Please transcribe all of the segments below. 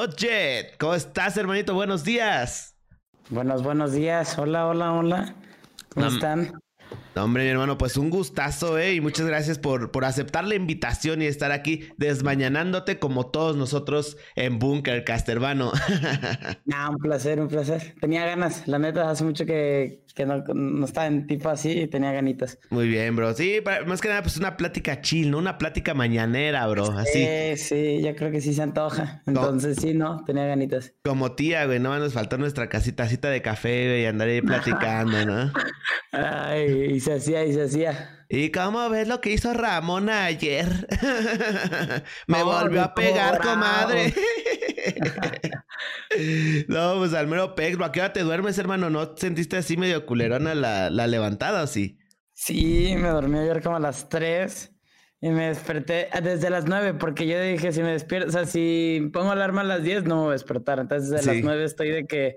Oye, ¿cómo estás, hermanito? Buenos días. Buenos, buenos días. Hola, hola, hola. ¿Cómo están? Hombre, mi hermano, pues un gustazo, ¿eh? Y muchas gracias por, por aceptar la invitación y estar aquí desmañanándote como todos nosotros en Bunker Casterbano. no, un placer, un placer. Tenía ganas, la neta, hace mucho que, que no, no estaba en tipo así y tenía ganitas. Muy bien, bro. Sí, más que nada, pues una plática chill, ¿no? Una plática mañanera, bro. Así. Sí, sí, yo creo que sí se antoja. Entonces, sí, ¿no? Tenía ganitas. Como tía, güey, no nos faltó nuestra casita de café, güey, y andar ahí platicando, ¿no? Ay, y se hacía, y se hacía. ¿Y cómo ves lo que hizo Ramón ayer? Me volvió a pegar, comadre. no, pues al mero peg, ¿a qué hora te duermes, hermano? ¿No sentiste así medio culerona la, la levantada o sí? Sí, me dormí ayer como a las 3 y me desperté desde las 9 porque yo dije, si me despierto, o sea, si pongo alarma a las 10 no me voy a despertar. Entonces desde las 9 estoy de que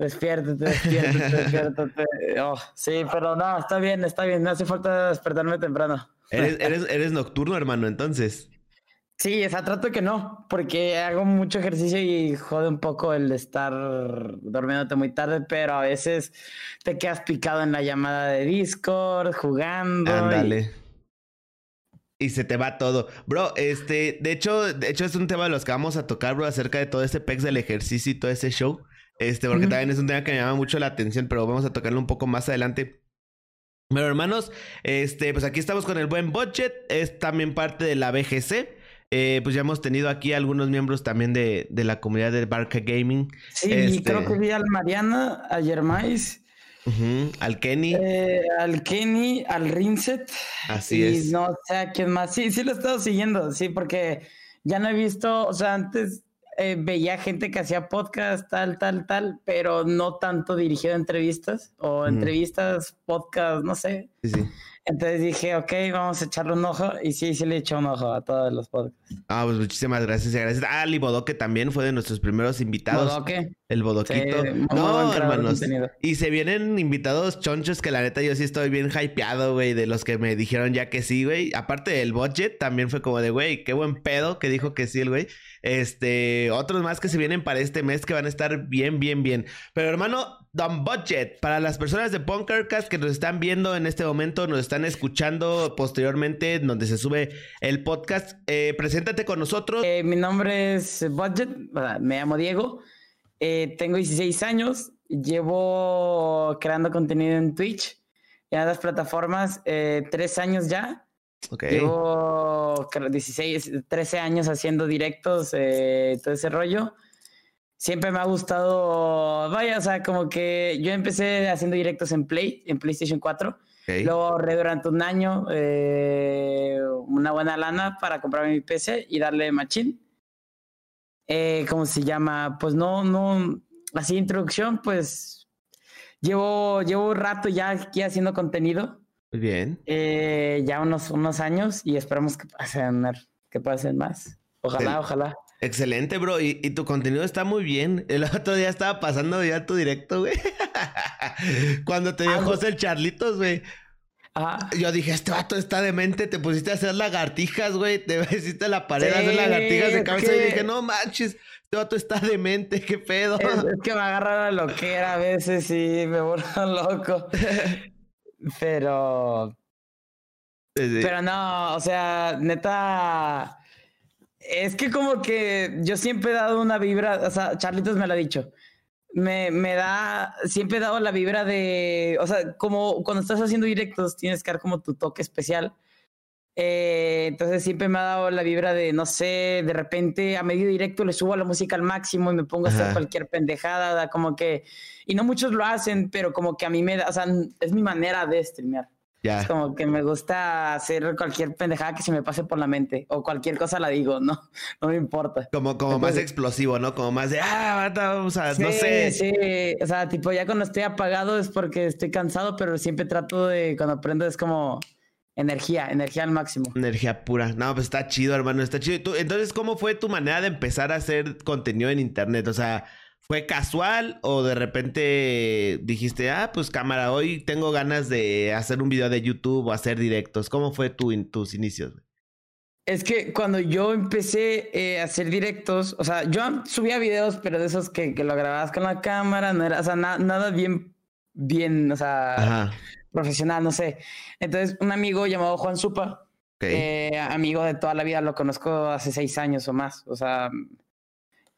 despiértate, despiértate, despiértate. Oh, sí, pero no, está bien, está bien. No hace falta despertarme temprano. Eres, eres, eres nocturno, hermano, entonces. Sí, o sea, trato que no, porque hago mucho ejercicio y jode un poco el estar durmiéndote muy tarde, pero a veces te quedas picado en la llamada de Discord, jugando. Ándale. Y... se te va todo. Bro, este, de hecho, de hecho es un tema de los que vamos a tocar, bro, acerca de todo este pex del ejercicio y todo ese show. Este, porque también es un tema que me llama mucho la atención, pero vamos a tocarlo un poco más adelante. Pero hermanos, este, pues aquí estamos con el buen budget, es también parte de la BGC. Eh, pues ya hemos tenido aquí algunos miembros también de, de la comunidad de Barca Gaming. Sí, este... creo que vi al Mariana, a Germais. Al Kenny. Eh, al Kenny, al Rinset. Así y es. No sé quién más. Sí, sí lo he estado siguiendo, sí, porque ya no he visto, o sea, antes eh, veía gente que hacía podcast, tal, tal, tal, pero no tanto dirigido a entrevistas o entrevistas, podcast, no sé. Sí, sí. Entonces dije, ok, vamos a echarle un ojo. Y sí, sí le eché un ojo a todos los podcasts. Ah, pues muchísimas gracias. Gracias. Ah, Ali Bodoque también fue de nuestros primeros invitados. ¿Bodoque? El Bodoquito. no, hermanos. Y se vienen invitados chonchos que la neta yo sí estoy bien hypeado, güey, de los que me dijeron ya que sí, güey. Aparte del budget, también fue como de, güey, qué buen pedo que dijo que sí el güey. Este, otros más que se vienen para este mes que van a estar bien, bien, bien. Pero hermano, Don Budget, para las personas de Bunkercast que nos están viendo en este momento, nos están escuchando posteriormente, donde se sube el podcast, eh, preséntate con nosotros. Eh, mi nombre es Budget, me llamo Diego, eh, tengo 16 años, llevo creando contenido en Twitch y en las plataformas, tres años ya. Okay. Llevo 16, 13 años haciendo directos, todo ese rollo siempre me ha gustado, vaya, o sea, como que yo empecé haciendo directos en Play, en PlayStation 4. Luego ahorré durante un año eh, una buena lana para comprarme mi PC y darle machine. Eh, ¿Cómo se llama? Pues no, no, así introducción, pues llevo, llevo un rato ya aquí haciendo contenido. Muy bien. Eh, ya unos, unos años y esperamos que pasen, que pasen más. Ojalá, ojalá. Excelente, bro. Y, tu contenido está muy bien. El otro día estaba pasando ya tu directo, güey. Cuando te dio ah, José el Charlitos, güey. Yo dije, este vato está demente, te pusiste a hacer lagartijas, güey. Te hiciste la pared a hacer lagartijas de cabeza y dije, no manches, este vato está demente, qué pedo. Es, que me agarra la loquera a veces y me vuelvo loco. Pero. Pero no, o sea, neta es que como que yo siempre he dado una vibra, o sea, Charlitos me lo ha dicho. Me, me da, siempre he dado la vibra de, o sea, como cuando estás haciendo directos tienes que dar como tu toque especial. Eh, entonces siempre me ha dado la vibra de, no sé, de repente a medio directo le subo la música al máximo y me pongo a hacer cualquier pendejada, como que, y no muchos lo hacen, pero como que a mí me da, o sea, es mi manera de streamear. Es como que me gusta hacer cualquier pendejada que se me pase por la mente o cualquier cosa la digo, no, no me importa. Como, como más explosivo, ¿no? Como más de, ah, vamos a, no sé. Sí, o sea, tipo, ya cuando estoy apagado es porque estoy cansado, pero siempre trato de, cuando aprendo es como energía, energía al máximo. Energía pura. No, pues está chido, hermano, está chido. entonces, ¿cómo fue tu manera de empezar a hacer contenido en internet? O sea, ¿Fue casual o de repente dijiste, ah, pues cámara, hoy tengo ganas de hacer un video de YouTube o hacer directos? ¿Cómo fue tu, tus inicios? Es que cuando yo empecé eh, a hacer directos, o sea, yo subía videos, pero de esos que, que lo grababas con la cámara, no era, o sea, nada bien, bien, o sea, profesional, no sé. Entonces, un amigo llamado Juan Supa, eh, amigo de toda la vida, lo conozco hace seis años o más, o sea,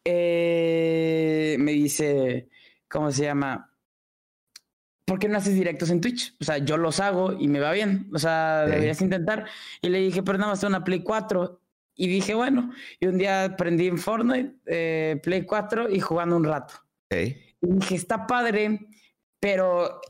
eh, me dice, ¿cómo se llama? ¿por qué no haces directos en Twitch? O sea, yo los hago y me va bien. O sea, deberías intentar. Y le dije, pero nada más una Play 4. Y dije, bueno. Y un día aprendí en Fortnite, eh, Play 4 y jugando un rato. Y dije, está padre, pero.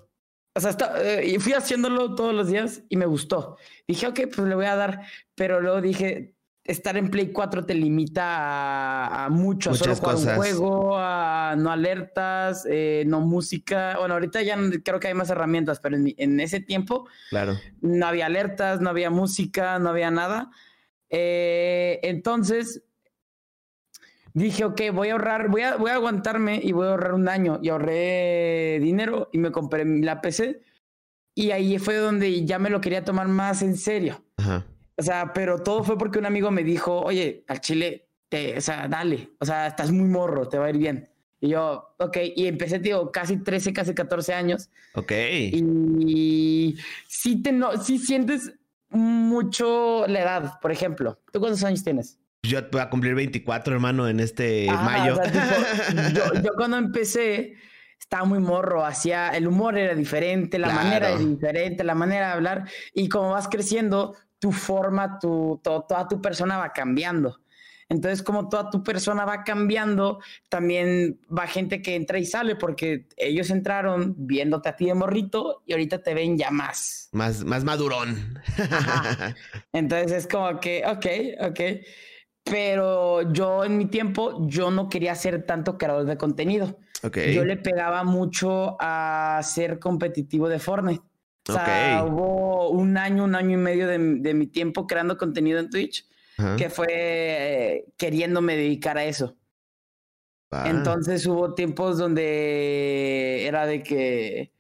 O sea, eh, y fui haciéndolo todos los días y me gustó. Dije, ok, pues le voy a dar. Pero luego dije, estar en Play 4 te limita a, mucho, a solo jugar un juego, a no alertas, eh, no música. Bueno, ahorita ya creo que hay más herramientas, pero en, ese tiempo claro. no había alertas, no había música, no había nada. Eh, entonces dije, ok, voy a ahorrar, voy a, voy a aguantarme y voy a ahorrar un año. Y ahorré dinero y me compré la PC. Y ahí fue donde ya me lo quería tomar más en serio. Ajá. O sea, pero todo fue porque un amigo me dijo, oye, al chile, te, o sea, dale, o sea, estás muy morro, te va a ir bien. Y yo, ok, y empecé, tío, casi 13, casi 14 años. Ok. Y sí, te, no, sí sientes mucho la edad, por ejemplo. ¿Tú cuántos años tienes? Yo voy a cumplir 24, hermano, en este mayo. yo, yo, cuando empecé, estaba muy morro, hacía, el humor era diferente, la manera era diferente, la manera de hablar. Y como vas creciendo, tu forma, tu, toda tu persona va cambiando. Entonces, como toda tu persona va cambiando, también va gente que entra y sale porque ellos entraron viéndote a ti de morrito y ahorita te ven ya más. Más, más madurón. Entonces es como que, ok, ok. Pero yo en mi tiempo, yo no quería ser tanto creador de contenido. Okay. Yo le pegaba mucho a ser competitivo de Fortnite. O sea, hubo un año, un año y medio de, mi tiempo creando contenido en Twitch que fue eh, queriéndome dedicar a eso. Ah. Entonces hubo tiempos donde era de que,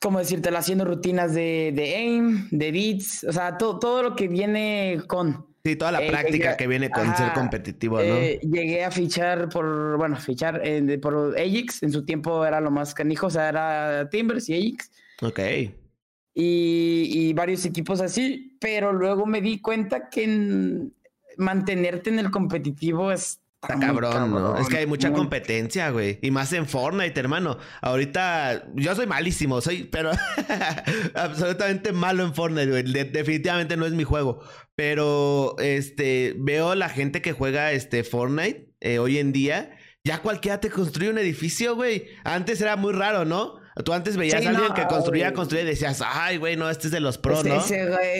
como decirte, haciendo rutinas de, de aim, de beats, o sea, todo, todo lo que viene con. Sí, toda la eh, práctica que viene con ser competitivo, ¿no? Eh, llegué a fichar por, bueno, fichar por Ajax, en su tiempo era lo más canijo, o sea, era Timbers y Ajax. Ok. Y, varios equipos así, pero luego me di cuenta que mantenerte en el competitivo es Está cabrón, ¿no? Es que hay mucha competencia, güey. Y más en Fortnite, hermano. Ahorita, yo soy malísimo, soy, pero absolutamente malo en Fortnite, güey. definitivamente no es mi juego. Pero, este, veo la gente que juega, este, Fortnite eh, hoy en día. Ya cualquiera te construye un edificio, güey. Antes era muy raro, ¿no? Tú antes veías a alguien que construía, construía y decías, ay, güey, no, este es de los pros, ¿no? Sí,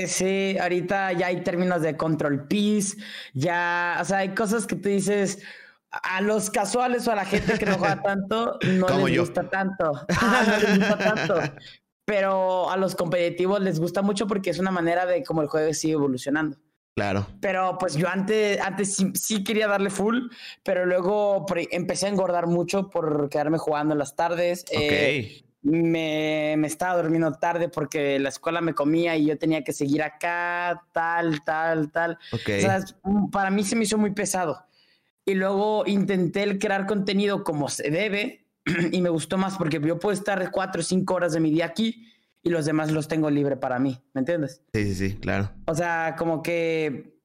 sí, ahorita ya hay términos de control piece, ya, o sea, hay cosas que tú dices, a los casuales o a la gente que no juega tanto, no les gusta tanto. Ah, no les gusta tanto. Pero a los competitivos les gusta mucho porque es una manera de cómo el juego sigue evolucionando. Claro. Pero pues yo antes, antes sí, quería darle full, pero luego empecé a engordar mucho por quedarme jugando en las tardes. Eh, me, me, estaba durmiendo tarde porque la escuela me comía y yo tenía que seguir acá, tal, tal, tal. O sea, para mí se me hizo muy pesado. Y luego intenté el crear contenido como se debe y me gustó más porque yo puedo estar cuatro o cinco horas de mi día aquí y los demás los tengo libre para mí, ¿me entiendes? Sí, sí, sí, claro. O sea, como que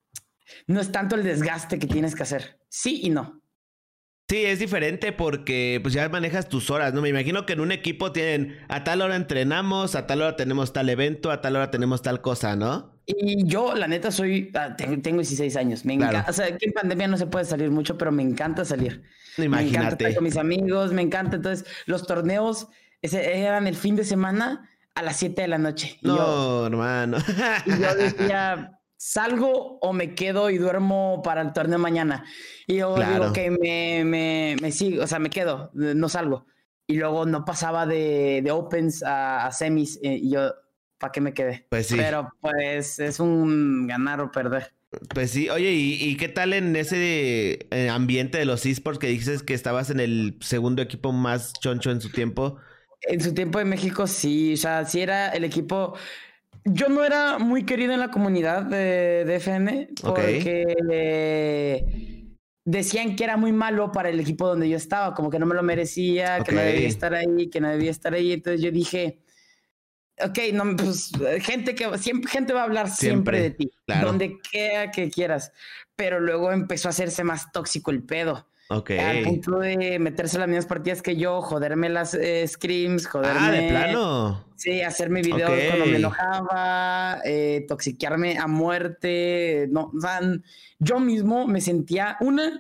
no es tanto el desgaste que tienes que hacer, sí y no. Sí, es diferente porque pues ya manejas tus horas, ¿no? Me imagino que en un equipo tienen a tal hora entrenamos, a tal hora tenemos tal evento, a tal hora tenemos tal cosa, ¿no? Y yo, la neta, soy, ah, tengo 16 años, me encanta, o sea, aquí en pandemia no se puede salir mucho, pero me encanta salir. Imagínate. Me encanta estar con mis amigos, me encanta, entonces los torneos ese, eran el fin de semana a las 7 de la noche. no, hermano. Y yo decía, ¿salgo o me quedo y duermo para el torneo mañana? Y yo digo que me, me, me, sigo, o sea, me quedo, no salgo. Y luego no pasaba de, de opens a, semis eh, y yo, ¿para qué me quedé? Pues sí. Pero pues es un ganar o perder. Pues sí, oye, ¿y, qué tal en ese eh, ambiente de los esports que dices que estabas en el segundo equipo más choncho en su tiempo? En su tiempo en México sí, o sea, sí era el equipo. yo no era muy querido en la comunidad de, de FN porque decían que era muy malo para el equipo donde yo estaba, como que no me lo merecía, que no debía estar ahí, que no debía estar ahí. Entonces yo dije, ok, no, pues gente que siempre, gente va a hablar siempre, de ti, donde quiera que quieras. Pero luego empezó a hacerse más tóxico el pedo. Ok. Al punto de meterse las mismas partidas que yo, joderme las eh, screams, joderme. Ah, de plano. Sí, hacerme videos cuando me enojaba, eh, toxiquearme a muerte. No, o sea, yo mismo me sentía una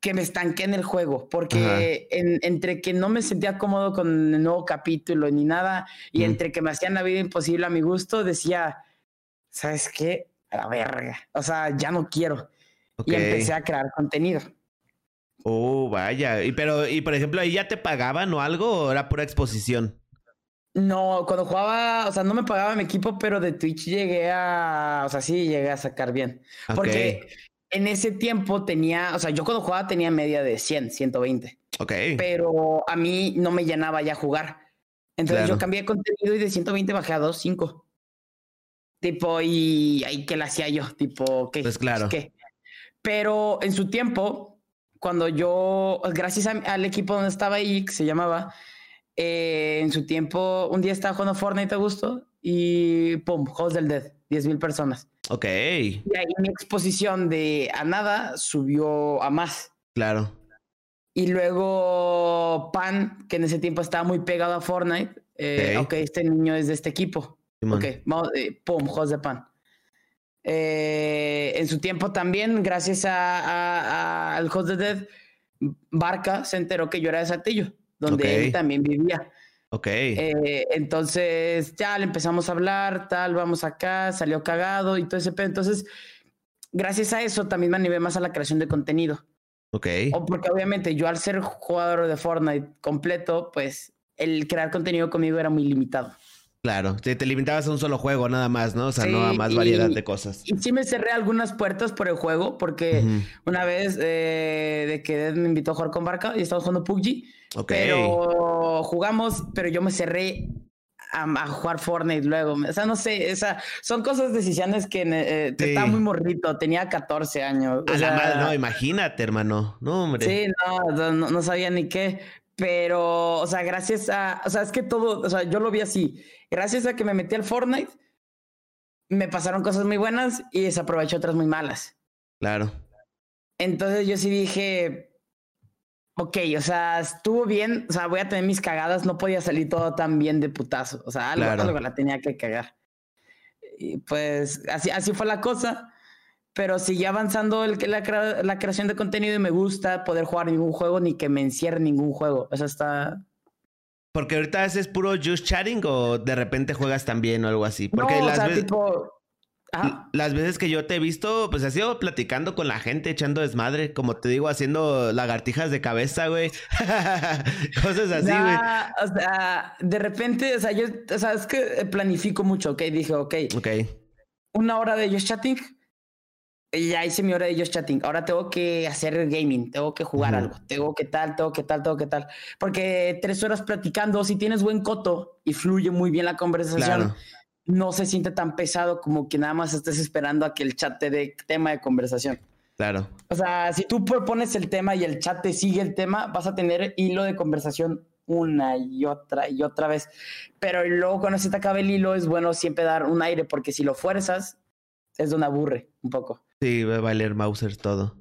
que me estanqué en el juego, porque entre que no me sentía cómodo con el nuevo capítulo ni nada, y entre que me hacían la vida imposible a mi gusto, decía, ¿sabes qué? A la verga. O sea, ya no quiero. Y empecé a crear contenido. Oh, vaya. Y pero, y por ejemplo, ahí ya te pagaban o algo o era pura exposición? No, cuando jugaba, o sea, no me pagaba mi equipo, pero de Twitch llegué a, o sea, sí llegué a sacar bien. Porque en ese tiempo tenía, o sea, yo cuando jugaba tenía media de 100, 120. Ok. Pero a mí no me llenaba ya jugar. Entonces yo cambié de contenido y de 120 bajé a 2.5. Tipo, y ahí que la hacía yo, tipo, ¿qué? Pues claro. ¿qué? Pero en su tiempo, cuando yo, gracias al equipo donde estaba ahí, que se llamaba, eh, en su tiempo, un día estaba jugando Fortnite a gusto y pum, Host del Dead, 10 mil personas. Ok. Y ahí mi exposición de a nada subió a más. Claro. Y luego Pan, que en ese tiempo estaba muy pegado a Fortnite. Eh, ok, este niño es de este equipo. ok, vamos, eh, pum, Host de Pan. Eh, en su tiempo también, gracias al host de Dead, Barca se enteró que yo era de Saltillo, donde él también vivía. Ok. Eh, entonces ya le empezamos a hablar, tal, vamos acá, salió cagado y todo ese pedo. Entonces, gracias a eso también me animé más a la creación de contenido. Ok. O porque obviamente yo al ser jugador de Fortnite completo, pues el crear contenido conmigo era muy limitado. Claro, te, te, limitabas a un solo juego nada más, ¿no? O sea, no a más variedad de cosas. Y sí me cerré algunas puertas por el juego, porque una vez eh, de que me invitó a jugar con Barca y estábamos jugando PUBG. Ok. Pero jugamos, pero yo me cerré a, jugar Fortnite luego. O sea, no sé, esa, son cosas, decisiones que eh, estaba muy morrito, tenía 14 años. A la madre, no, imagínate, hermano. No, hombre. Sí, no, no, no sabía ni qué. Pero, o sea, gracias a, o sea, es que todo, o sea, yo lo vi así gracias a que me metí al Fortnite, me pasaron cosas muy buenas y desaproveché otras muy malas. Claro. Entonces yo sí dije, ok, o sea, estuvo bien, o sea, voy a tener mis cagadas, no podía salir todo tan bien de putazo, o sea, algo, la tenía que cagar. Y pues así, así fue la cosa, pero sigue avanzando el, la, la creación de contenido y me gusta poder jugar ningún juego ni que me encierre ningún juego, eso está, porque ahorita haces puro just chatting o de repente juegas también o algo así. Porque no, las o sea, tipo... Las veces que yo te he visto, pues has ido platicando con la gente, echando desmadre, como te digo, haciendo lagartijas de cabeza, güey. Cosas así, güey. O sea, de repente, o sea, yo, o sea, es que planifico mucho, ok, dije, ok. Ok. Una hora de just chatting, ya hice mi hora de Just Chatting. Ahora tengo que hacer gaming, tengo que jugar algo, tengo que tal, tengo que tal, tengo que tal. Porque tres horas platicando, si tienes buen coto y fluye muy bien la conversación, no se siente tan pesado como que nada más estés esperando a que el chat te dé tema de conversación. Claro. O sea, si tú propones el tema y el chat te sigue el tema, vas a tener hilo de conversación una y otra y otra vez. Pero luego cuando se te acaba el hilo es bueno siempre dar un aire porque si lo fuerzas es de un aburre un poco. Sí, va a valer Mauser todo.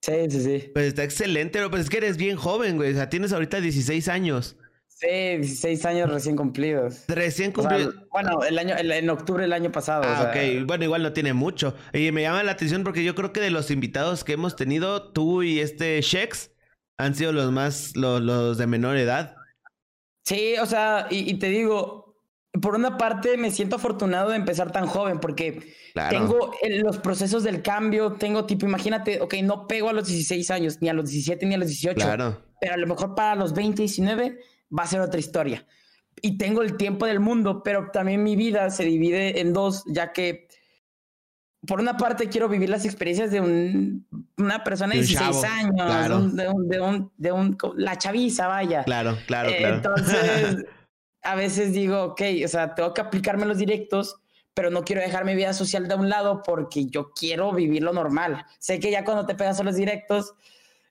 sí, sí, sí. Pues está excelente, pero pues es que eres bien joven, güey. O sea, tienes ahorita 16 años. Sí, 16 años recién cumplidos. Recién cumplidos. bueno, el año, en octubre del año pasado. Ah, ok. Bueno, igual no tiene mucho. Y me llama la atención porque yo creo que de los invitados que hemos tenido, tú y este Shex han sido los más, los, los de menor edad. Sí, o sea, y te digo, por una parte me siento afortunado de empezar tan joven porque tengo los procesos del cambio, tengo tipo, imagínate, ok, no pego a los 16 años, ni a los 17, ni a los 18, claro. pero a lo mejor para los 20, 19 va a ser otra historia. Y tengo el tiempo del mundo, pero también mi vida se divide en dos, ya que por una parte quiero vivir las experiencias de una persona de 16 años, de, un, de, un, de, un, la chaviza, vaya. Claro, claro, claro. Entonces... a veces digo, ok, o sea, tengo que aplicarme los directos, pero no quiero dejar mi vida social de un lado porque yo quiero vivir lo normal. Sé que ya cuando te pegas a los directos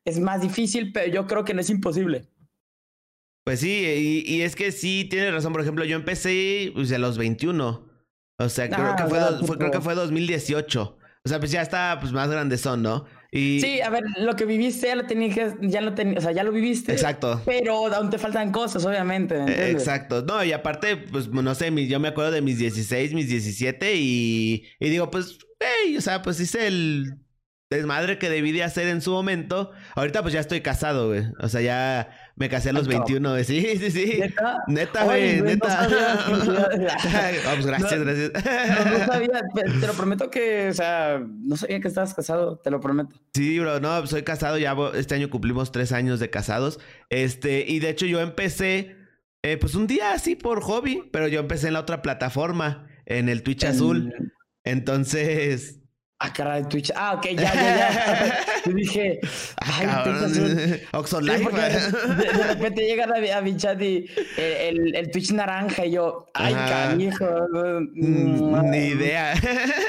es más difícil, pero yo creo que no es imposible. Pues sí, y, es que sí, tienes razón. Por ejemplo, yo empecé pues, a los 21. O sea, creo, que, fue, creo que fue 2018. O sea, pues ya está pues, más son, ¿no? Sí, a ver, lo que viviste ya lo tenías, ya lo o sea, ya lo viviste. Exacto. Pero aún te faltan cosas, obviamente. Exacto. No, y aparte, pues no sé, yo me acuerdo de mis 16, mis 17 y, y digo, pues, hey, o sea, pues hice el desmadre que debí de hacer en su momento. Ahorita pues ya estoy casado, güey. O sea, ya me casé a los 21, güey. Sí, sí, sí. Neta, neta, güey, neta. Vamos, gracias, gracias. No, sabía, te lo prometo que, o sea, no sabía que estabas casado, te lo prometo. Sí, bro, no, soy casado, ya este año cumplimos tres años de casados. Este, y de hecho yo empecé, eh, pues un día así por hobby, pero yo empecé en la otra plataforma, en el Twitch azul. Entonces, Ah, cara de Twitch. Ah, ok, ya, ya, ya. Yo dije, ay, Oxon Live. De, repente llegan a, a mi chat y eh, el, el, Twitch naranja y yo, ay, canijo. Mm, ni idea.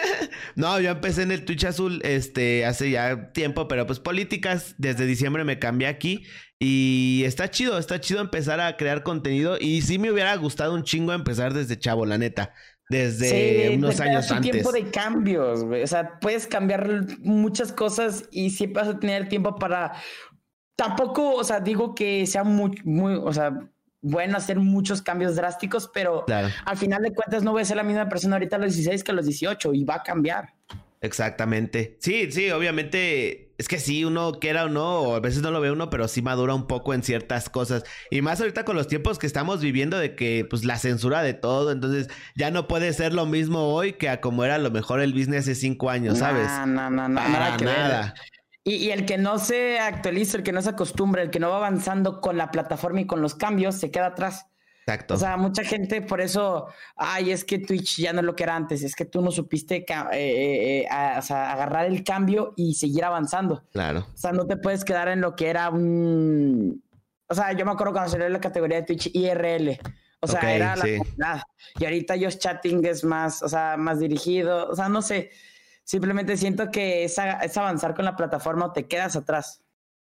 no, yo empecé en el Twitch azul este, hace ya tiempo, pero pues políticas, desde diciembre me cambié aquí y está chido, está chido empezar a crear contenido y sí me hubiera gustado un chingo empezar desde chavo, la neta desde unos años antes. tiempo de cambios, güey. O sea, puedes cambiar muchas cosas y siempre vas a tener tiempo para. Tampoco, o sea, digo que sea muy, muy, o sea, bueno hacer muchos cambios drásticos, pero al final de cuentas no voy a ser la misma persona ahorita a los 16 que a los 18 y va a cambiar. Exactamente. Sí, sí, obviamente. Es que sí, uno quiera o no, o a veces no lo ve uno, pero sí madura un poco en ciertas cosas. Y más ahorita con los tiempos que estamos viviendo de que, pues, la censura de todo. Entonces, ya no puede ser lo mismo hoy que a como era a lo mejor el business hace cinco años, ¿sabes? No, no, no, no. Para nada. Y, y, el que no se actualiza, el que no se acostumbra, el que no va avanzando con la plataforma y con los cambios, se queda atrás. Exacto. O sea, mucha gente por eso, ay, es que Twitch ya no es lo que era antes, es que tú no supiste eh, eh, eh, agarrar el cambio y seguir avanzando. Claro. O sea, no te puedes quedar en lo que era un... O sea, yo me acuerdo cuando salió la categoría de Twitch IRL. O sea, era la comunidad. Y ahorita yo chatting es más, o sea, más dirigido. O sea, no sé. Simplemente siento que es, es avanzar con la plataforma o te quedas atrás.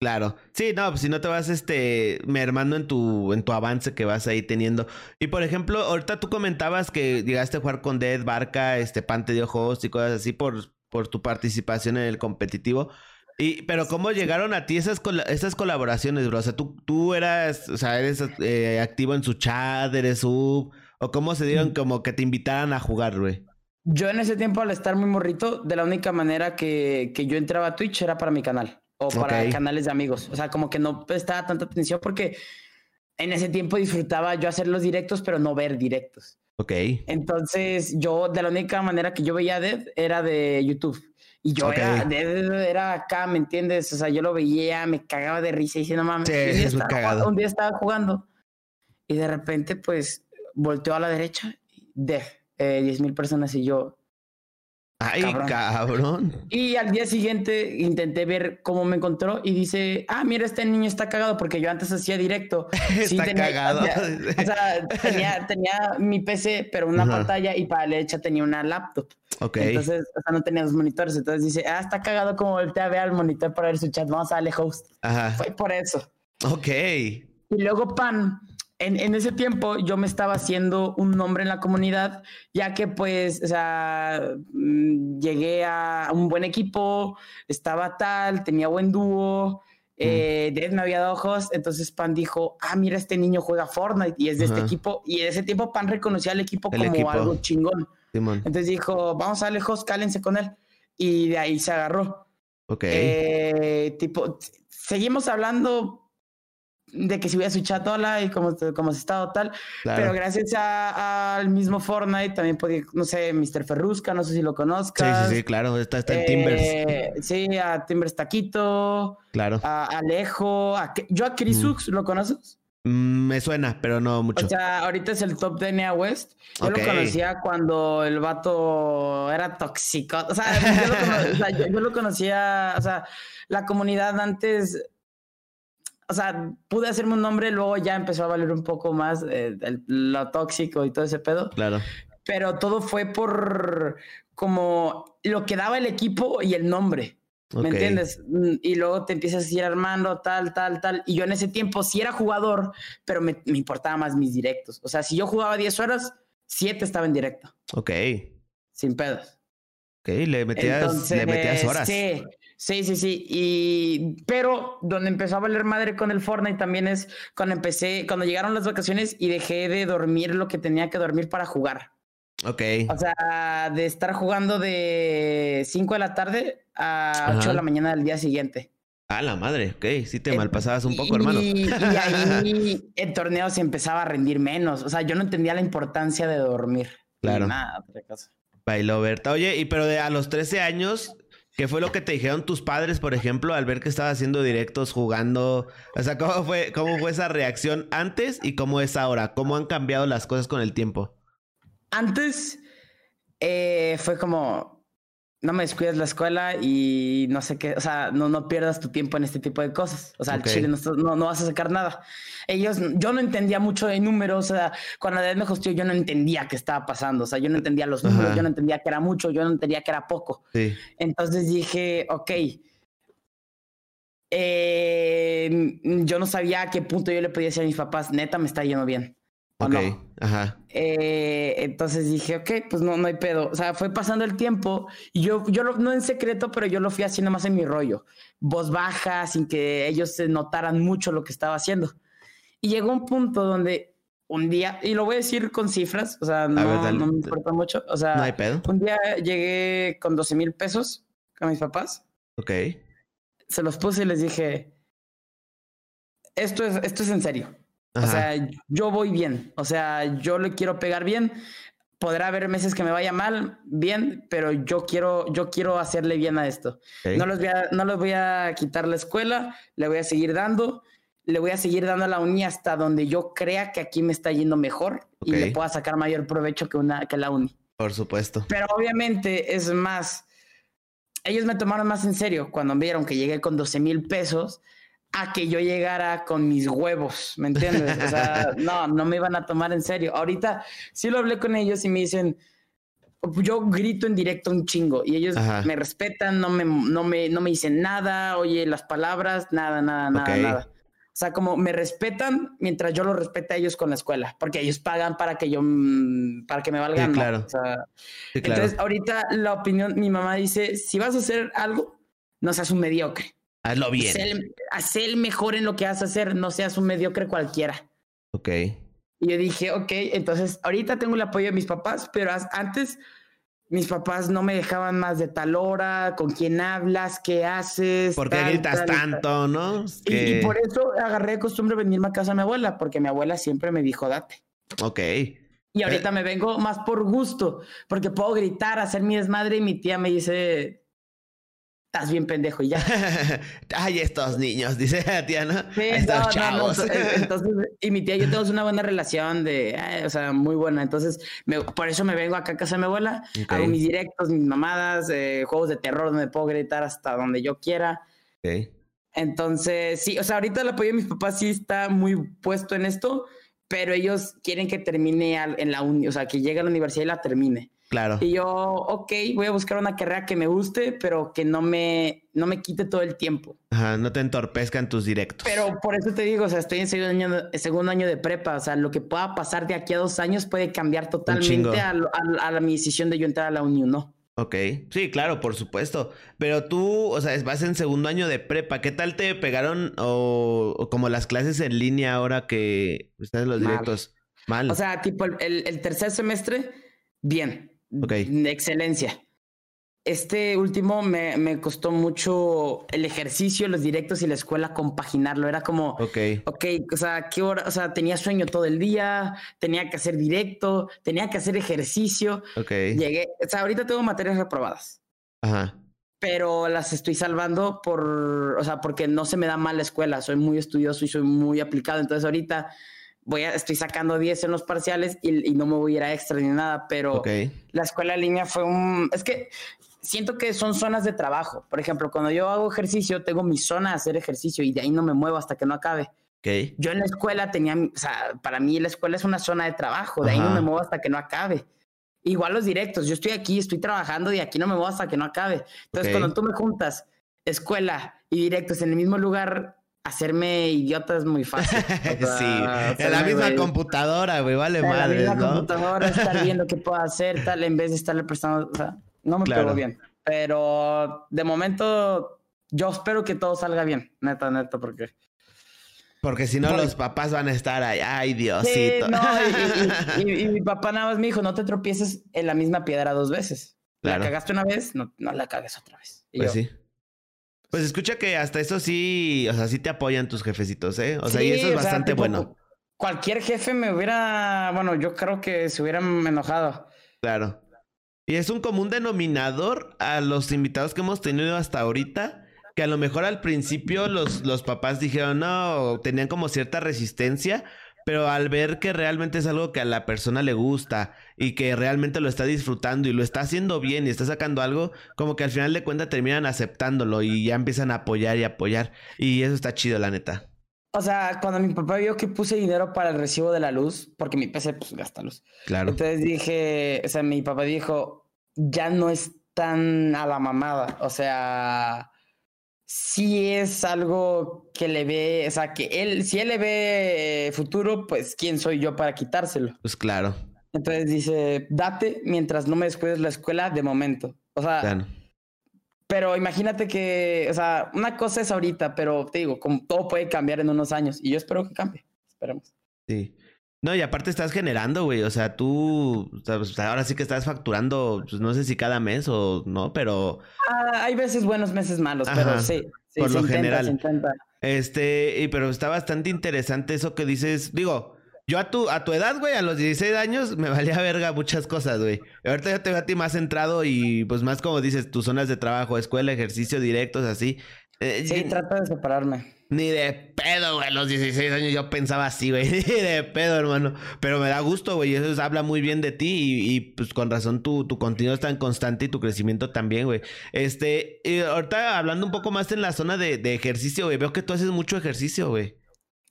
Claro. Sí, no, pues si no te vas este mermando en tu en tu avance que vas ahí teniendo. Y por ejemplo, ahorita tú comentabas que llegaste a jugar con Dead, Barca, este Pante de Ojos y cosas así por, por tu participación en el competitivo. Y, pero ¿cómo llegaron a ti esas, esas colaboraciones, bro? O sea, tú, tú eras, o sea, eres eh, activo en su chat, eres sub, o cómo se dieron mm. como que te invitaran a jugar, güey. Yo en ese tiempo, al estar muy morrito, de la única manera que, que yo entraba a Twitch era para mi canal o para canales de amigos. O sea, como que no prestaba tanta atención porque en ese tiempo disfrutaba yo hacer los directos, pero no ver directos. Ok. Entonces, yo, de la única manera que yo veía Dead era de YouTube. Y yo era, era acá, ¿me entiendes? O sea, yo lo veía, me cagaba de risa y diciendo, mames, sí, un, día estaba jugando y de repente, pues, volteó a la derecha, Dead, eh, 10 mil personas y yo, Ay, cabrón. Y al día siguiente intenté ver cómo me encontró y dice, ah, mira, este niño está cagado porque yo antes hacía directo. está cagado. o sea, tenía, mi PC, pero una pantalla y para la derecha tenía una laptop. Ok. Entonces, o sea, no tenía dos monitores. Entonces dice, ah, está cagado como voltea a ver al monitor para ver su chat. Vamos a darle host. Ajá. Fue por eso. Ok. Y luego Pan en, ese tiempo yo me estaba haciendo un nombre en la comunidad, ya que pues, o sea, mm, llegué a un buen equipo, estaba tal, tenía buen dúo, eh, Dead me había dado ojos, entonces Pan dijo, ah, mira, este niño juega Fortnite y es de este equipo, y en ese tiempo Pan reconocía al equipo como algo chingón. Entonces dijo, vamos a darle host, cálense con él, y de ahí se agarró. Ok. Eh, tipo, seguimos hablando de que si voy a su chatola y como, como se estado tal. Pero gracias al mismo Fortnite también podía, no sé, Mr. Ferrusca, no sé si lo conozcas. Sí, sí, sí, claro, está, está en Timbers. Eh, sí, a Timbers Taquito. Claro. A Alejo. A, yo a Crisux, ¿lo conoces? Mm, me suena, pero no mucho. O sea, ahorita es el top de Nea West. Yo lo conocía cuando el vato era tóxico. O sea, yo lo, conocía, o sea, la comunidad antes o sea, pude hacerme un nombre, luego ya empezó a valer un poco más eh, lo tóxico y todo ese pedo. Claro. Pero todo fue por como lo que daba el equipo y el nombre. ¿Me entiendes? Mm, y luego te empiezas a ir armando, tal, tal, tal. Y yo en ese tiempo sí era jugador, pero me, me importaba más mis directos. O sea, si yo jugaba 10 horas, 7 estaba en directo. Ok. Sin pedos. Ok, le metías, le metías horas. Sí, sí, sí, sí. Y, pero donde empezó a valer madre con el Fortnite también es cuando empecé, cuando llegaron las vacaciones y dejé de dormir lo que tenía que dormir para jugar. Ok. O sea, de estar jugando de 5 de la tarde a 8 de la mañana del día siguiente. Ah, la madre, ok, sí te malpasabas un poco, hermano. Y ahí en torneos se empezaba a rendir menos. O sea, yo no entendía la importancia de dormir. Claro. Nada, otra cosa. Bailó Berta. Oye, y pero de a los 13 años, ¿qué fue lo que te dijeron tus padres, por ejemplo, al ver que estabas haciendo directos, jugando? O sea, ¿cómo fue, cómo fue esa reacción antes y cómo es ahora? ¿Cómo han cambiado las cosas con el tiempo? Antes eh, fue como, no me descuides la escuela y no sé qué, o sea, no, no pierdas tu tiempo en este tipo de cosas. O sea, al Chile no, no, vas a sacar nada. Ellos, yo no entendía mucho de números, o sea, cuando la me hostió yo no entendía qué estaba pasando, o sea, yo no entendía los números, yo no entendía que era mucho, yo no entendía que era poco. Entonces dije, ok, eh, yo no sabía a qué punto yo le podía decir a mis papás, neta, me está yendo bien. Ok, ajá. Eh, entonces dije, ok, pues no, no hay pedo. O sea, fue pasando el tiempo y yo, yo no en secreto, pero yo lo fui haciendo más en mi rollo. Voz baja, sin que ellos se notaran mucho lo que estaba haciendo. Y llegó un punto donde un día, y lo voy a decir con cifras, o sea, no, no me importa mucho. O sea, no hay pedo. un día llegué con 12 mil pesos con mis papás. Ok. Se los puse y les dije, esto es, esto es en serio. O sea, yo voy bien. O sea, yo le quiero pegar bien. Podrá haber meses que me vaya mal, bien, pero yo quiero, yo quiero hacerle bien a esto. No, les voy a, no les voy a quitar la escuela, le voy a seguir dando, le voy a seguir dando a la uni hasta donde yo crea que aquí me está yendo mejor y le pueda sacar mayor provecho que, una, que la uni. Por supuesto. Pero obviamente es más, ellos me tomaron más en serio cuando vieron que llegué con 12 mil pesos a que yo llegara con mis huevos, ¿me entiendes? O sea, no, no me iban a tomar en serio. Ahorita sí lo hablé con ellos y me dicen, yo grito en directo un chingo y ellos me respetan, no me, no, me, no me dicen nada, oye las palabras, nada, nada, nada, nada. O sea, como me respetan mientras yo los respeto a ellos con la escuela, porque ellos pagan para que yo, mm, para que me valgan. claro. Entonces, ahorita la opinión, mi mamá dice, si vas a hacer algo, no seas un mediocre. Hazlo bien. Haz el, mejor en lo que vas a hacer, no seas un mediocre cualquiera. Ok. Y yo dije, ok, entonces ahorita tengo el apoyo de mis papás, pero antes mis papás no me dejaban más de tal hora, con quién hablas, qué haces. ¿Por qué gritas tanto, no? Y, por eso agarré de costumbre venirme a casa de mi abuela, porque mi abuela siempre me dijo, date. Ok. Y ahorita eh. me vengo más por gusto, porque puedo gritar, hacer mi desmadre y mi tía me dice, estás bien pendejo y ya. Ay, estos niños, dice la tía, ¿no? Sí, estos chavos. entonces, y mi tía y yo tenemos una buena relación de, o sea, muy buena. Entonces, por eso me vengo acá a casa de mi abuela, hago mis directos, mis mamadas, eh, juegos de terror donde puedo gritar hasta donde yo quiera. Okay. Entonces, sí, o sea, ahorita el apoyo de mis papás sí está muy puesto en esto, pero ellos quieren que termine en la uni, o sea, que llegue a la universidad y la termine. Claro. Y yo, ok, voy a buscar una carrera que me guste, pero que no me, no me quite todo el tiempo. Ajá, no te entorpezca en tus directos. Pero por eso te digo, o sea, estoy en segundo año, segundo año de prepa, o sea, lo que pueda pasar de aquí a dos años puede cambiar totalmente a, a, mi decisión de yo entrar a la uni no. Ok, sí, claro, por supuesto. Pero tú, o sea, vas en segundo año de prepa. ¿Qué tal te pegaron o, como las clases en línea ahora que estás en los directos? Mal. O sea, tipo el tercer semestre, bien de excelencia. Este último me, me, costó mucho el ejercicio, los directos y la escuela compaginarlo. Era como, ok, ok, o sea, ¿qué hora? O sea, tenía sueño todo el día, tenía que hacer directo, tenía que hacer ejercicio. Ok. Llegué, o sea, ahorita tengo materias reprobadas. Ajá. Pero las estoy salvando por, o sea, porque no se me da mal la escuela. Soy muy estudioso y soy muy aplicado. Entonces ahorita voy a, estoy sacando 10 en los parciales y, no me voy a ir a extra ni nada, pero la escuela en línea fue un... Es que siento que son zonas de trabajo. Por ejemplo, cuando yo hago ejercicio, tengo mi zona de hacer ejercicio y de ahí no me muevo hasta que no acabe. Okay. Yo en la escuela tenía, o sea, para mí la escuela es una zona de trabajo, de ahí no me muevo hasta que no acabe. Igual los directos, yo estoy aquí, estoy trabajando y aquí no me muevo hasta que no acabe. Entonces, cuando tú me juntas escuela y directos en el mismo lugar, hacerme idiota es muy fácil. sí, en la misma computadora, güey, vale madre. En la misma computadora, estar viendo qué puedo hacer, tal, en vez de estarle prestando, o sea, no me claro. bien. Pero de momento, yo espero que todo salga bien, neta, neta, porque. Porque si no, los papás van a estar ahí, ay, Diosito. y, mi papá nada más me dijo, no te tropieces en la misma piedra dos veces. La cagaste una vez, no, no la cagues otra vez. pues sí. Pues escucha que hasta eso sí, o sea, sí te apoyan tus jefecitos, ¿eh? O sea, y eso es bastante bueno. Cualquier jefe me hubiera, bueno, yo creo que se hubieran enojado. Claro. Y es un común denominador a los invitados que hemos tenido hasta ahorita, que a lo mejor al principio los, los papás dijeron, no, tenían como cierta resistencia, pero al ver que realmente es algo que a la persona le gusta y que realmente lo está disfrutando y lo está haciendo bien y está sacando algo, como que al final de cuentas terminan aceptándolo y ya empiezan a apoyar y apoyar. Y eso está chido, la neta. O sea, cuando mi papá vio que puse dinero para el recibo de la luz, porque mi PC pues gasta luz. Claro. Entonces dije, o sea, mi papá dijo, ya no es tan a la mamada. O sea, si es algo que le ve, o sea, que él, si él le ve futuro, pues quién soy yo para quitárselo. Pues claro. Entonces dice, date mientras no me descuides la escuela de momento. O sea, pero imagínate que, o sea, una cosa es ahorita, pero te digo, como todo puede cambiar en unos años y yo espero que cambie. Esperemos. Sí. No, y aparte estás generando, güey. O sea, tú pues, ahora sí que estás facturando, pues no sé si cada mes o no, pero. Ah, hay veces buenos, meses malos, pero sí. por lo general. Este, y pero está bastante interesante eso que dices. Digo, yo a tu, a tu edad, güey, a los 16 años, me valía verga muchas cosas, güey. Ahorita ya te veo a ti más centrado y pues más como dices, tus zonas de trabajo, escuela, ejercicio directos, así. Eh, sí, trato de separarme. Ni de pedo, güey. A los 16 años yo pensaba así, güey. Ni de pedo, hermano. Pero me da gusto, güey. Eso habla muy bien de ti. Y, pues con razón tu, tu contenido es tan constante y tu crecimiento también, güey. Este, y ahorita hablando un poco más en la zona de, de ejercicio, güey. Veo que tú haces mucho ejercicio, güey.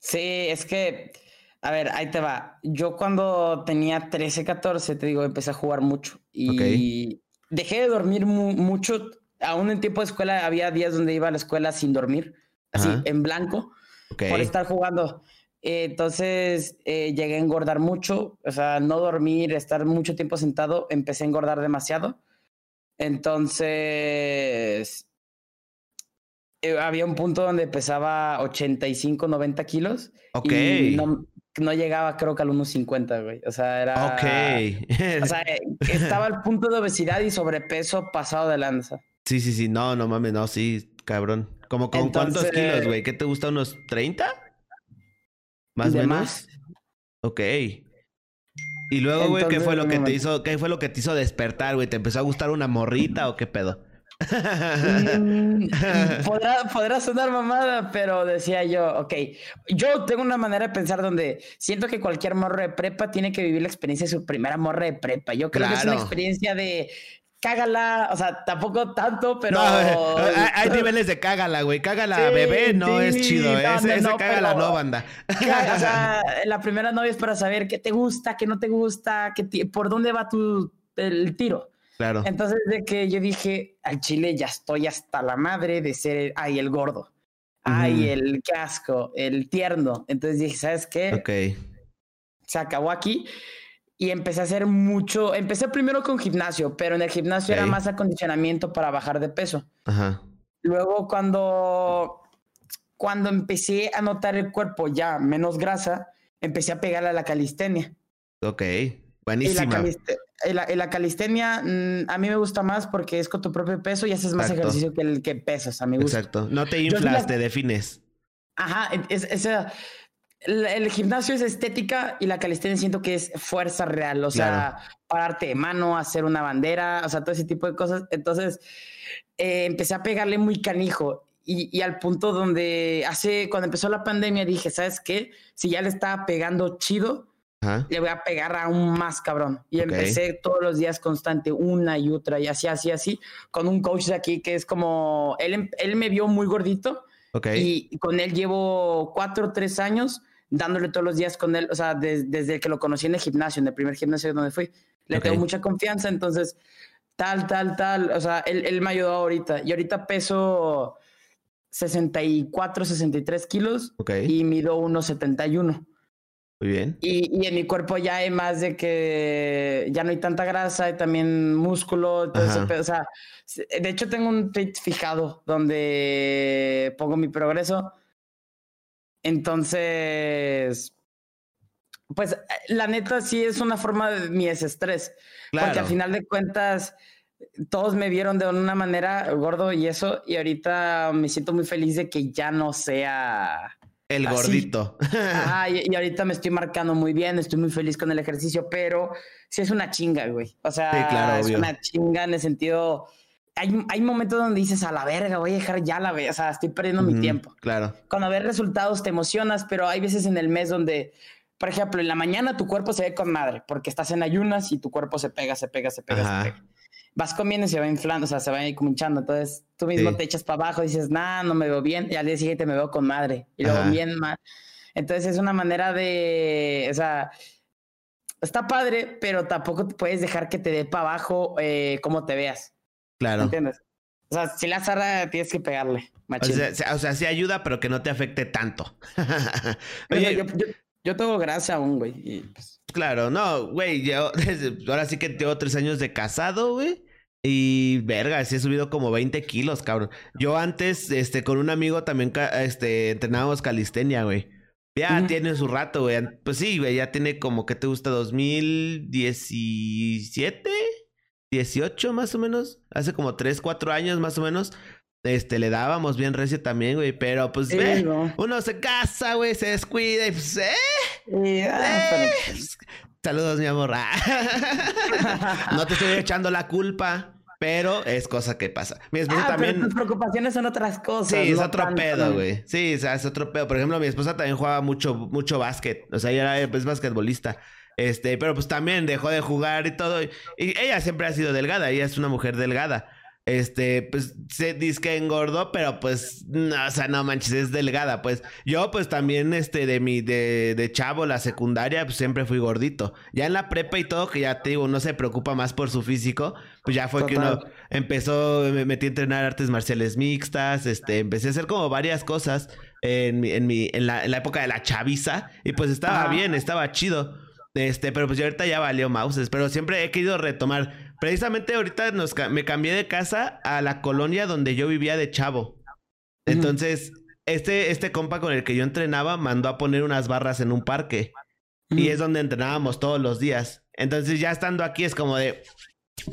Sí, es que. A ver, ahí te va. Yo cuando tenía 13, 14, te digo, empecé a jugar mucho. Y dejé de dormir mucho. Aún en tiempo de escuela había días donde iba a la escuela sin dormir así en blanco por estar jugando. entonces eh, llegué a engordar mucho, o sea, no dormir, estar mucho tiempo sentado, empecé a engordar demasiado. Entonces, eh, había un punto donde pesaba 85, 90 kilos. Ok. Y no, no llegaba, creo que al 1,50, güey. O sea, era. Ok. o sea, estaba al punto de obesidad y sobrepeso pasado de lanza. Sí, sí, sí. No, no mames, no, sí, cabrón. ¿Como con cuántos kilos, güey? ¿Qué te gusta? ¿Unos 30? ¿Más o menos? Ok. Y luego, güey, ¿qué fue lo que te hizo, qué fue lo que te hizo despertar, güey? ¿Te empezó a gustar una morrita o qué pedo? Mm, podrá, podrá sonar mamada, pero decía yo, ok, yo tengo una manera de pensar donde siento que cualquier morro de prepa tiene que vivir la experiencia de su primera morra de prepa. Yo creo que es una experiencia de cágala, o sea, tampoco tanto, pero. hay, niveles de cágala, güey. Cágala, bebé, no es chido. ese, cágala no, banda. o sea, la primera novia es para saber qué te gusta, qué no te gusta, qué por dónde va tu el tiro. Claro. Entonces, de que yo dije, al chile ya estoy hasta la madre de ser, ay, el gordo. Ay, el casco, el tierno. Entonces dije, ¿sabes qué? Ok. Se acabó aquí y empecé a hacer mucho. Empecé primero con gimnasio, pero en el gimnasio era más acondicionamiento para bajar de peso. Ajá. Luego, cuando, cuando empecé a notar el cuerpo ya menos grasa, empecé a pegarle a la calistenia. Ok, buenísima. Y la, la, calistenia mm, a mí me gusta más porque es con tu propio peso y haces más ejercicio que el que pesas. A mí gusta. Exacto. No te inflas, te defines. Ajá, es, esa el, gimnasio es estética y la calistenia siento que es fuerza real, o sea, pararte de mano, hacer una bandera, o sea, todo ese tipo de cosas. Entonces, eh, empecé a pegarle muy canijo y, y, al punto donde hace, cuando empezó la pandemia, dije, ¿sabes qué? Si ya le estaba pegando chido, le voy a pegar aún más cabrón. Y empecé todos los días constante, una y otra, y así, así, así, con un coach de aquí que es como, él, em, él me vio muy gordito. Y con él llevo cuatro o tres años dándole todos los días con él, o sea, desde que lo conocí en el gimnasio, en el primer gimnasio donde fui. Le tengo mucha confianza, entonces, tal, tal, tal, o sea, él, él me ayudó ahorita. Y ahorita peso 64, 63 kilos y mido 1,71. Muy bien. Y, en mi cuerpo ya hay más de que ya no hay tanta grasa, hay también músculo. o sea, de hecho tengo un tweet fijado donde pongo mi progreso. Entonces, pues la neta sí es una forma de mi desestrés. Porque al final de cuentas, todos me vieron de una manera gordo y eso, y ahorita me siento muy feliz de que ya no sea el gordito. Ah, y, ahorita me estoy marcando muy bien, estoy muy feliz con el ejercicio, pero sí es una chinga, güey. O sea, es una chinga en el sentido. Hay, hay, momentos donde dices a la verga, voy a dejar ya la vez, o sea, estoy perdiendo mi tiempo. Claro. Cuando ves resultados te emocionas, pero hay veces en el mes donde, por ejemplo, en la mañana tu cuerpo se ve con madre, porque estás en ayunas y tu cuerpo se pega, se pega, se pega, se pega vas comiendo y se va inflando, o sea, se va ahí como hinchando. Entonces tú mismo te echas para abajo y dices, nah, no me veo bien. Y al día siguiente me veo con madre. Y luego bien mal. Entonces es una manera de, o sea, está padre, pero tampoco puedes dejar que te dé para abajo eh, como te veas. Claro. ¿Entiendes? O sea, si la zarra tienes que pegarle. O sea, o sea, sí ayuda, pero que no te afecte tanto. Oye, yo, tengo grasa aún, güey. Pues claro, no, güey, yo ahora sí que tengo tres años de casado, güey. Y verga, sí he subido como 20 kilos, cabrón. Yo antes, este, con un amigo también, este, entrenábamos calistenia, güey. Ya tiene su rato, güey. Pues sí, güey, ya tiene como que te gusta 2017, 18 más o menos. Hace como 3, 4 años más o menos. Este, le dábamos bien recio también, güey. Pero pues, ve, uno se casa, güey, se descuida y pues, ¿eh? eh pues, saludos, mi amor. no te estoy echando la culpa. Pero es cosa que pasa. Mi esposa ah, también. Pero tus preocupaciones son otras cosas. Sí, es otro pedo, güey. Sí, o sea, es otro pedo. Por ejemplo, mi esposa también jugaba mucho, mucho básquet. O sea, ella era pues, basquetbolista. Este, pero pues también dejó de jugar y todo. Y ella siempre ha sido delgada. Ella es una mujer delgada. Este, pues se dice que engordó, pero pues, no, o sea, no manches, es delgada. Pues yo, pues también, este, de mi, de, de chavo, la secundaria, pues siempre fui gordito. Ya en la prepa y todo, que ya te digo, uno se preocupa más por su físico, pues ya fue que uno empezó, me metí a entrenar artes marciales mixtas, este, empecé a hacer como varias cosas en mi, en mi, en la, en la época de la chaviza, y pues estaba bien, estaba chido. Este, pero pues yo ahorita ya valió mouses, pero siempre he querido retomar Precisamente ahorita nos, me cambié de casa a la colonia donde yo vivía de chavo. Entonces, este, este compa con el que yo entrenaba mandó a poner unas barras en un parque. Y es donde entrenábamos todos los días. Entonces, ya estando aquí es como de...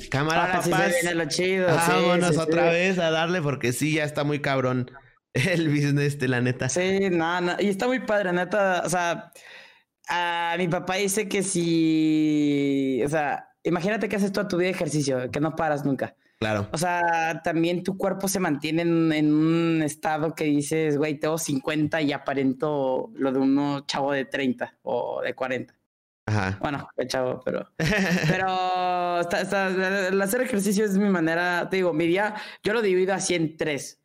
Cámara, ah, papás. vámonos otra vez a darle porque sí, ya está muy cabrón el business, de la neta. Sí, nada, y está muy padre, neta. O sea, a mi papá dice que si, o sea, imagínate que haces toda tu vida de ejercicio, que no paras nunca. Claro. O sea, también tu cuerpo se mantiene en, un estado que dices, güey, tengo 50 y aparento lo de uno chavo de 30 o de 40. Ajá. Bueno, el chavo, pero. pero el hacer ejercicio es mi manera. Te digo, mi día, yo lo divido así en tres: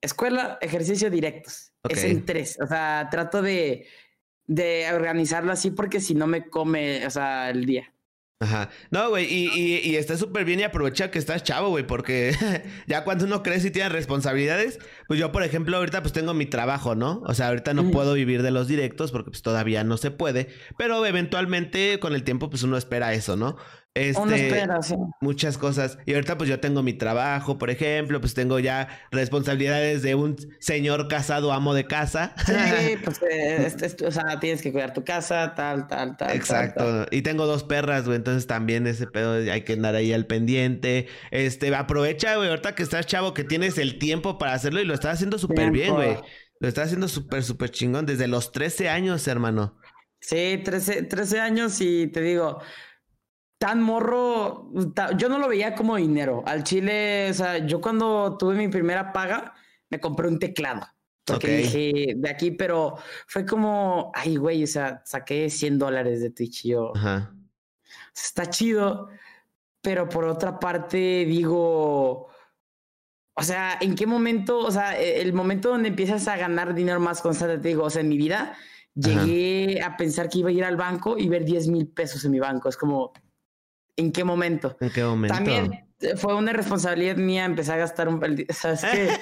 escuela, ejercicio directos. Es en tres. O sea, trato de, de organizarlo así porque si no me come, o sea, el día. Ajá. No, güey, y, y, y, está súper bien y aprovecha que estás chavo, güey, porque ya cuando uno crece y tiene responsabilidades, pues yo, por ejemplo, ahorita pues tengo mi trabajo, ¿no? O sea, ahorita no puedo vivir de los directos porque pues todavía no se puede, pero eventualmente con el tiempo pues uno espera eso, ¿no? Este, muchas cosas. Y ahorita pues yo tengo mi trabajo, por ejemplo, pues tengo ya responsabilidades de un señor casado, amo de casa. Sí, pues eh, o sea, tienes que cuidar tu casa, tal, tal, tal. Exacto. Y tengo dos perras, güey, entonces también ese pedo hay que andar ahí al pendiente. Este, aprovecha, güey, ahorita que estás chavo, que tienes el tiempo para hacerlo y lo estás haciendo súper bien, güey. Lo estás haciendo súper, súper chingón desde los 13 años, hermano. Sí, 13, 13 años y te digo, tan morro, yo no lo veía como dinero. Al chile, o sea, yo cuando tuve mi primera paga, me compré un teclado. Porque dije, de aquí, pero fue como, ay, güey, o sea, saqué 100 dólares de Twitch y yo. Ajá. Está chido, pero por otra parte digo, o sea, ¿en qué momento, o sea, e, el momento donde empiezas a ganar dinero más constante, te digo, o sea, en mi vida, llegué a pensar que iba a ir al banco y ver 10 mil pesos en mi banco. Es como, ¿en qué momento? ¿En qué momento? También fue una responsabilidad mía empezar a gastar un... ¿Sabes qué?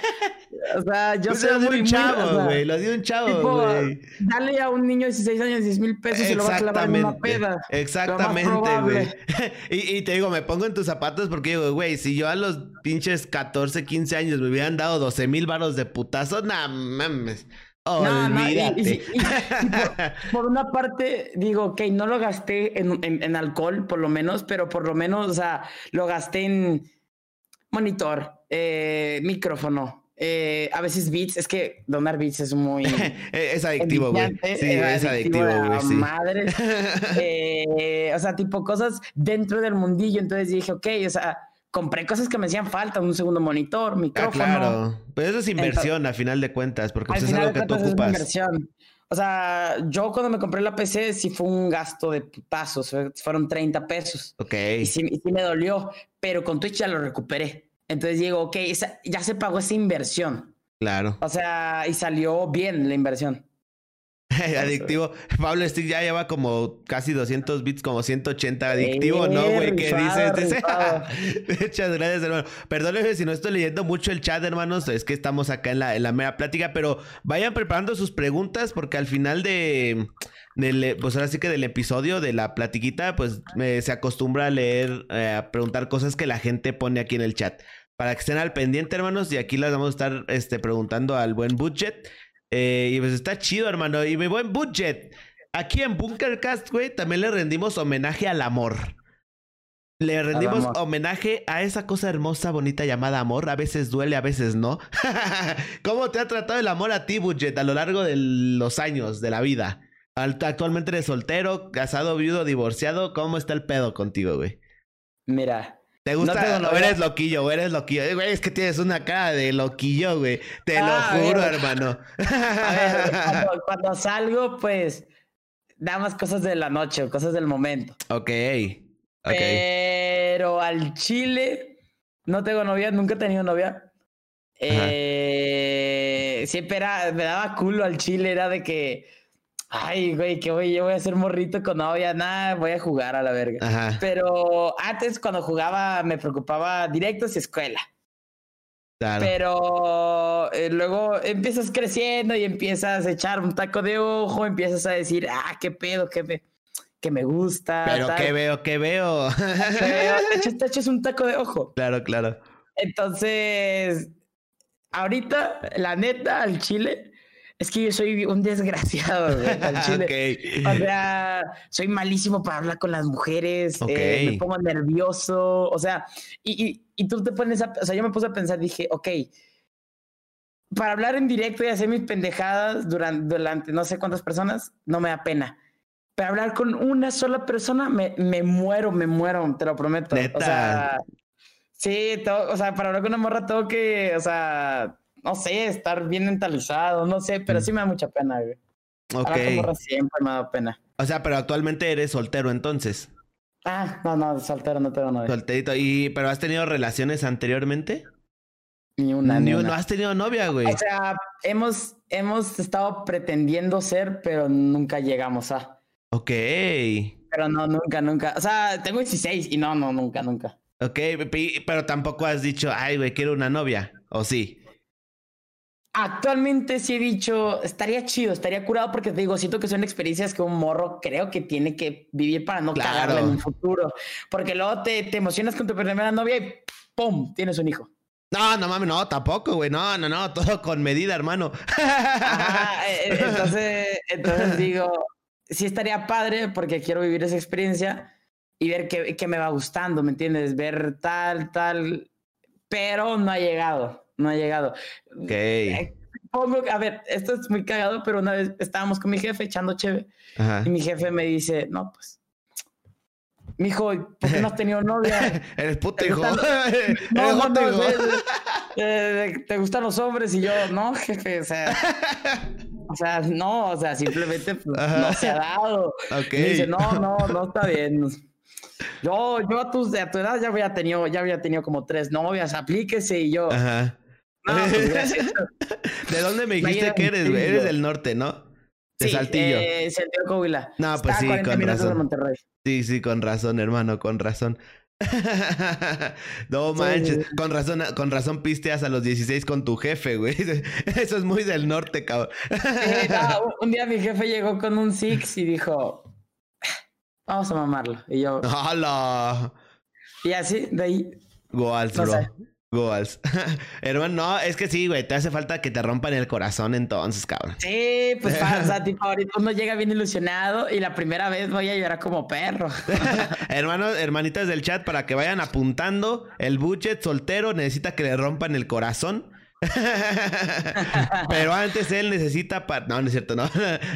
O sea, yo soy muy un chavo, güey. Lo dio un chavo, güey. Dale a un niño de 16 años 10 mil pesos y lo va a clavar en una peda. Exactamente, güey. y, y, te digo, me pongo en tus zapatos porque digo, güey, si yo a los pinches 14, 15 años me hubieran dado 12 mil varos de putazo, nah, mames. Olvídate. por, una parte, digo, ok, no lo gasté en, en, alcohol, por lo menos, pero por lo menos, o sea, lo gasté en monitor, eh, micrófono, eh, a veces beats, es que donar beats es muy... es adictivo, güey. Sí, es, adictivo, güey. Sí. Madre. Eh, o sea, tipo cosas dentro del mundillo. Entonces dije, ok, o sea, compré cosas que me hacían falta, un segundo monitor, ah, micrófono. Ah, claro. Pero eso es inversión a final de cuentas, porque pues, es algo que tú ocupas. Es inversión. O sea, yo cuando me compré la PC sí fue un gasto de putazos, fueron 30 pesos. Ok. Y sí, y sí me dolió, pero con Twitch ya lo recuperé. Entonces digo, ok, ya se pagó esa inversión. Claro. O sea, y salió bien la inversión. adictivo. Pablo Stick ya lleva como casi 200 bits, como 180 adictivo, ¿no, güey? ¿Qué dices? Muchas gracias, hermano. Perdónenme si no estoy leyendo mucho el chat, hermanos. Es que estamos acá en la, en la mera plática, pero vayan preparando sus preguntas porque al final de del, pues ahora sí que del episodio de la platiquita, pues se acostumbra a leer, eh, a preguntar cosas que la gente pone aquí en el chat. Para que estén al pendiente, hermanos, y aquí las vamos a estar este, preguntando al buen budget. Eh, y pues está chido, hermano. Y mi buen budget. Aquí en Bunkercast, güey, también le rendimos homenaje al amor. Le rendimos homenaje a esa cosa hermosa, bonita llamada amor. A veces duele, a veces no. ¿Cómo te ha tratado el amor a ti, Budget, a lo largo de los años de la vida? Actualmente eres soltero, casado, viudo, divorciado. ¿Cómo está el pedo contigo, güey? Mira. ¿Te gusta o eres loquillo o eres loquillo? Güey, es que tienes una cara de loquillo, güey. Te lo ah, juro, hermano. A ver, cuando, salgo, pues, damos cosas de la noche cosas del momento. Ok. okay. Pero al chile, no tengo novia, nunca he tenido novia. Eh, siempre era, me daba culo al chile, era de que ay, güey, que voy, yo voy a ser morrito con novia, nada, voy a jugar a la verga. Pero antes cuando jugaba me preocupaba directos y escuela. Claro. Pero eh, luego empiezas creciendo y empiezas a echar un taco de ojo, empiezas a decir, ah, qué pedo, qué me, que me gusta. Pero qué veo, qué veo. Te echas un taco de ojo. Claro, claro. Entonces, ahorita, la neta, al chile, es que yo soy un desgraciado, güey, O sea, soy malísimo para hablar con las mujeres, eh, me pongo nervioso, o sea, y, y, tú te pones a, o sea, yo me puse a pensar, dije, ok, para hablar en directo y hacer mis pendejadas durante, durante no sé cuántas personas, no me da pena. Para hablar con una sola persona, me, me muero, me muero, te lo prometo. O sea, sí, o sea, para hablar con una morra tengo que, o sea, no sé, estar bien mentalizado, no sé, pero mm. sí me da mucha pena, güey. Ok. siempre me dado pena. O sea, pero actualmente eres soltero entonces. Ah, no, no, soltero no tengo novia. Solterito. ¿Y, pero has tenido relaciones anteriormente? Ni una. Ni, una. No has tenido novia, güey. O sea, hemos, hemos estado pretendiendo ser, pero nunca llegamos a. Ok. Pero no, nunca, nunca. O sea, tengo 16 y no, no, nunca, nunca. Ok, pero tampoco has dicho, ay, güey, quiero una novia. ¿O sí? Actualmente sí he dicho, estaría chido, estaría curado porque te digo, siento que son experiencias que un morro creo que tiene que vivir para no claro. en un futuro. Porque luego te, te emocionas con tu primera novia y ¡pum! tienes un hijo. No, no mames, no, tampoco, güey. No, no, no, todo con medida, hermano. Eh, eh, entonces, entonces digo, sí estaría padre porque quiero vivir esa experiencia y ver qué, qué me va gustando, ¿me entiendes? Ver tal, tal, pero no ha llegado no ha llegado. Ok. Eh, pongo, a ver, esto es muy cagado, pero una vez estábamos con mi jefe echando cheve y mi jefe me dice, no, pues, mijo, ¿por qué no has tenido novia? Eres puto hijo. No, no, no, eh, ¿te gustan los hombres? Y yo, no, jefe, o sea, o sea, no, o sea, simplemente pues, no se ha dado. Okay. Y dice, no, no, no está bien. Yo, yo a, tus, a tu edad ya había tenido, ya había tenido como tres novias, aplíquese y yo. Ajá. No, pues, ¿De dónde me dijiste que eres, güey? Eres del norte, ¿no? De sí, Saltillo. Eh, Saltillo Coahuila. No, pues sí, con razón. Sí, sí, con razón, hermano, con razón. no manches, con razón, con razón pisteas a los 16 con tu jefe, güey. Eso es muy del norte, cabrón. un día mi jefe llegó con un Six y dijo, vamos a mamarlo. Y yo, ¡Hala! Y así, de ahí. Goals, bro. Goals. Hermano, no, es que sí, güey, te hace falta que te rompan el corazón entonces, cabrón. Sí, pues sea, tipo, ahorita uno llega bien ilusionado y la primera vez voy a llorar como perro. Hermanos, hermanitas del chat, para que vayan apuntando, el budget soltero necesita que le rompan el corazón. Pero antes él necesita para. No, no es cierto, no.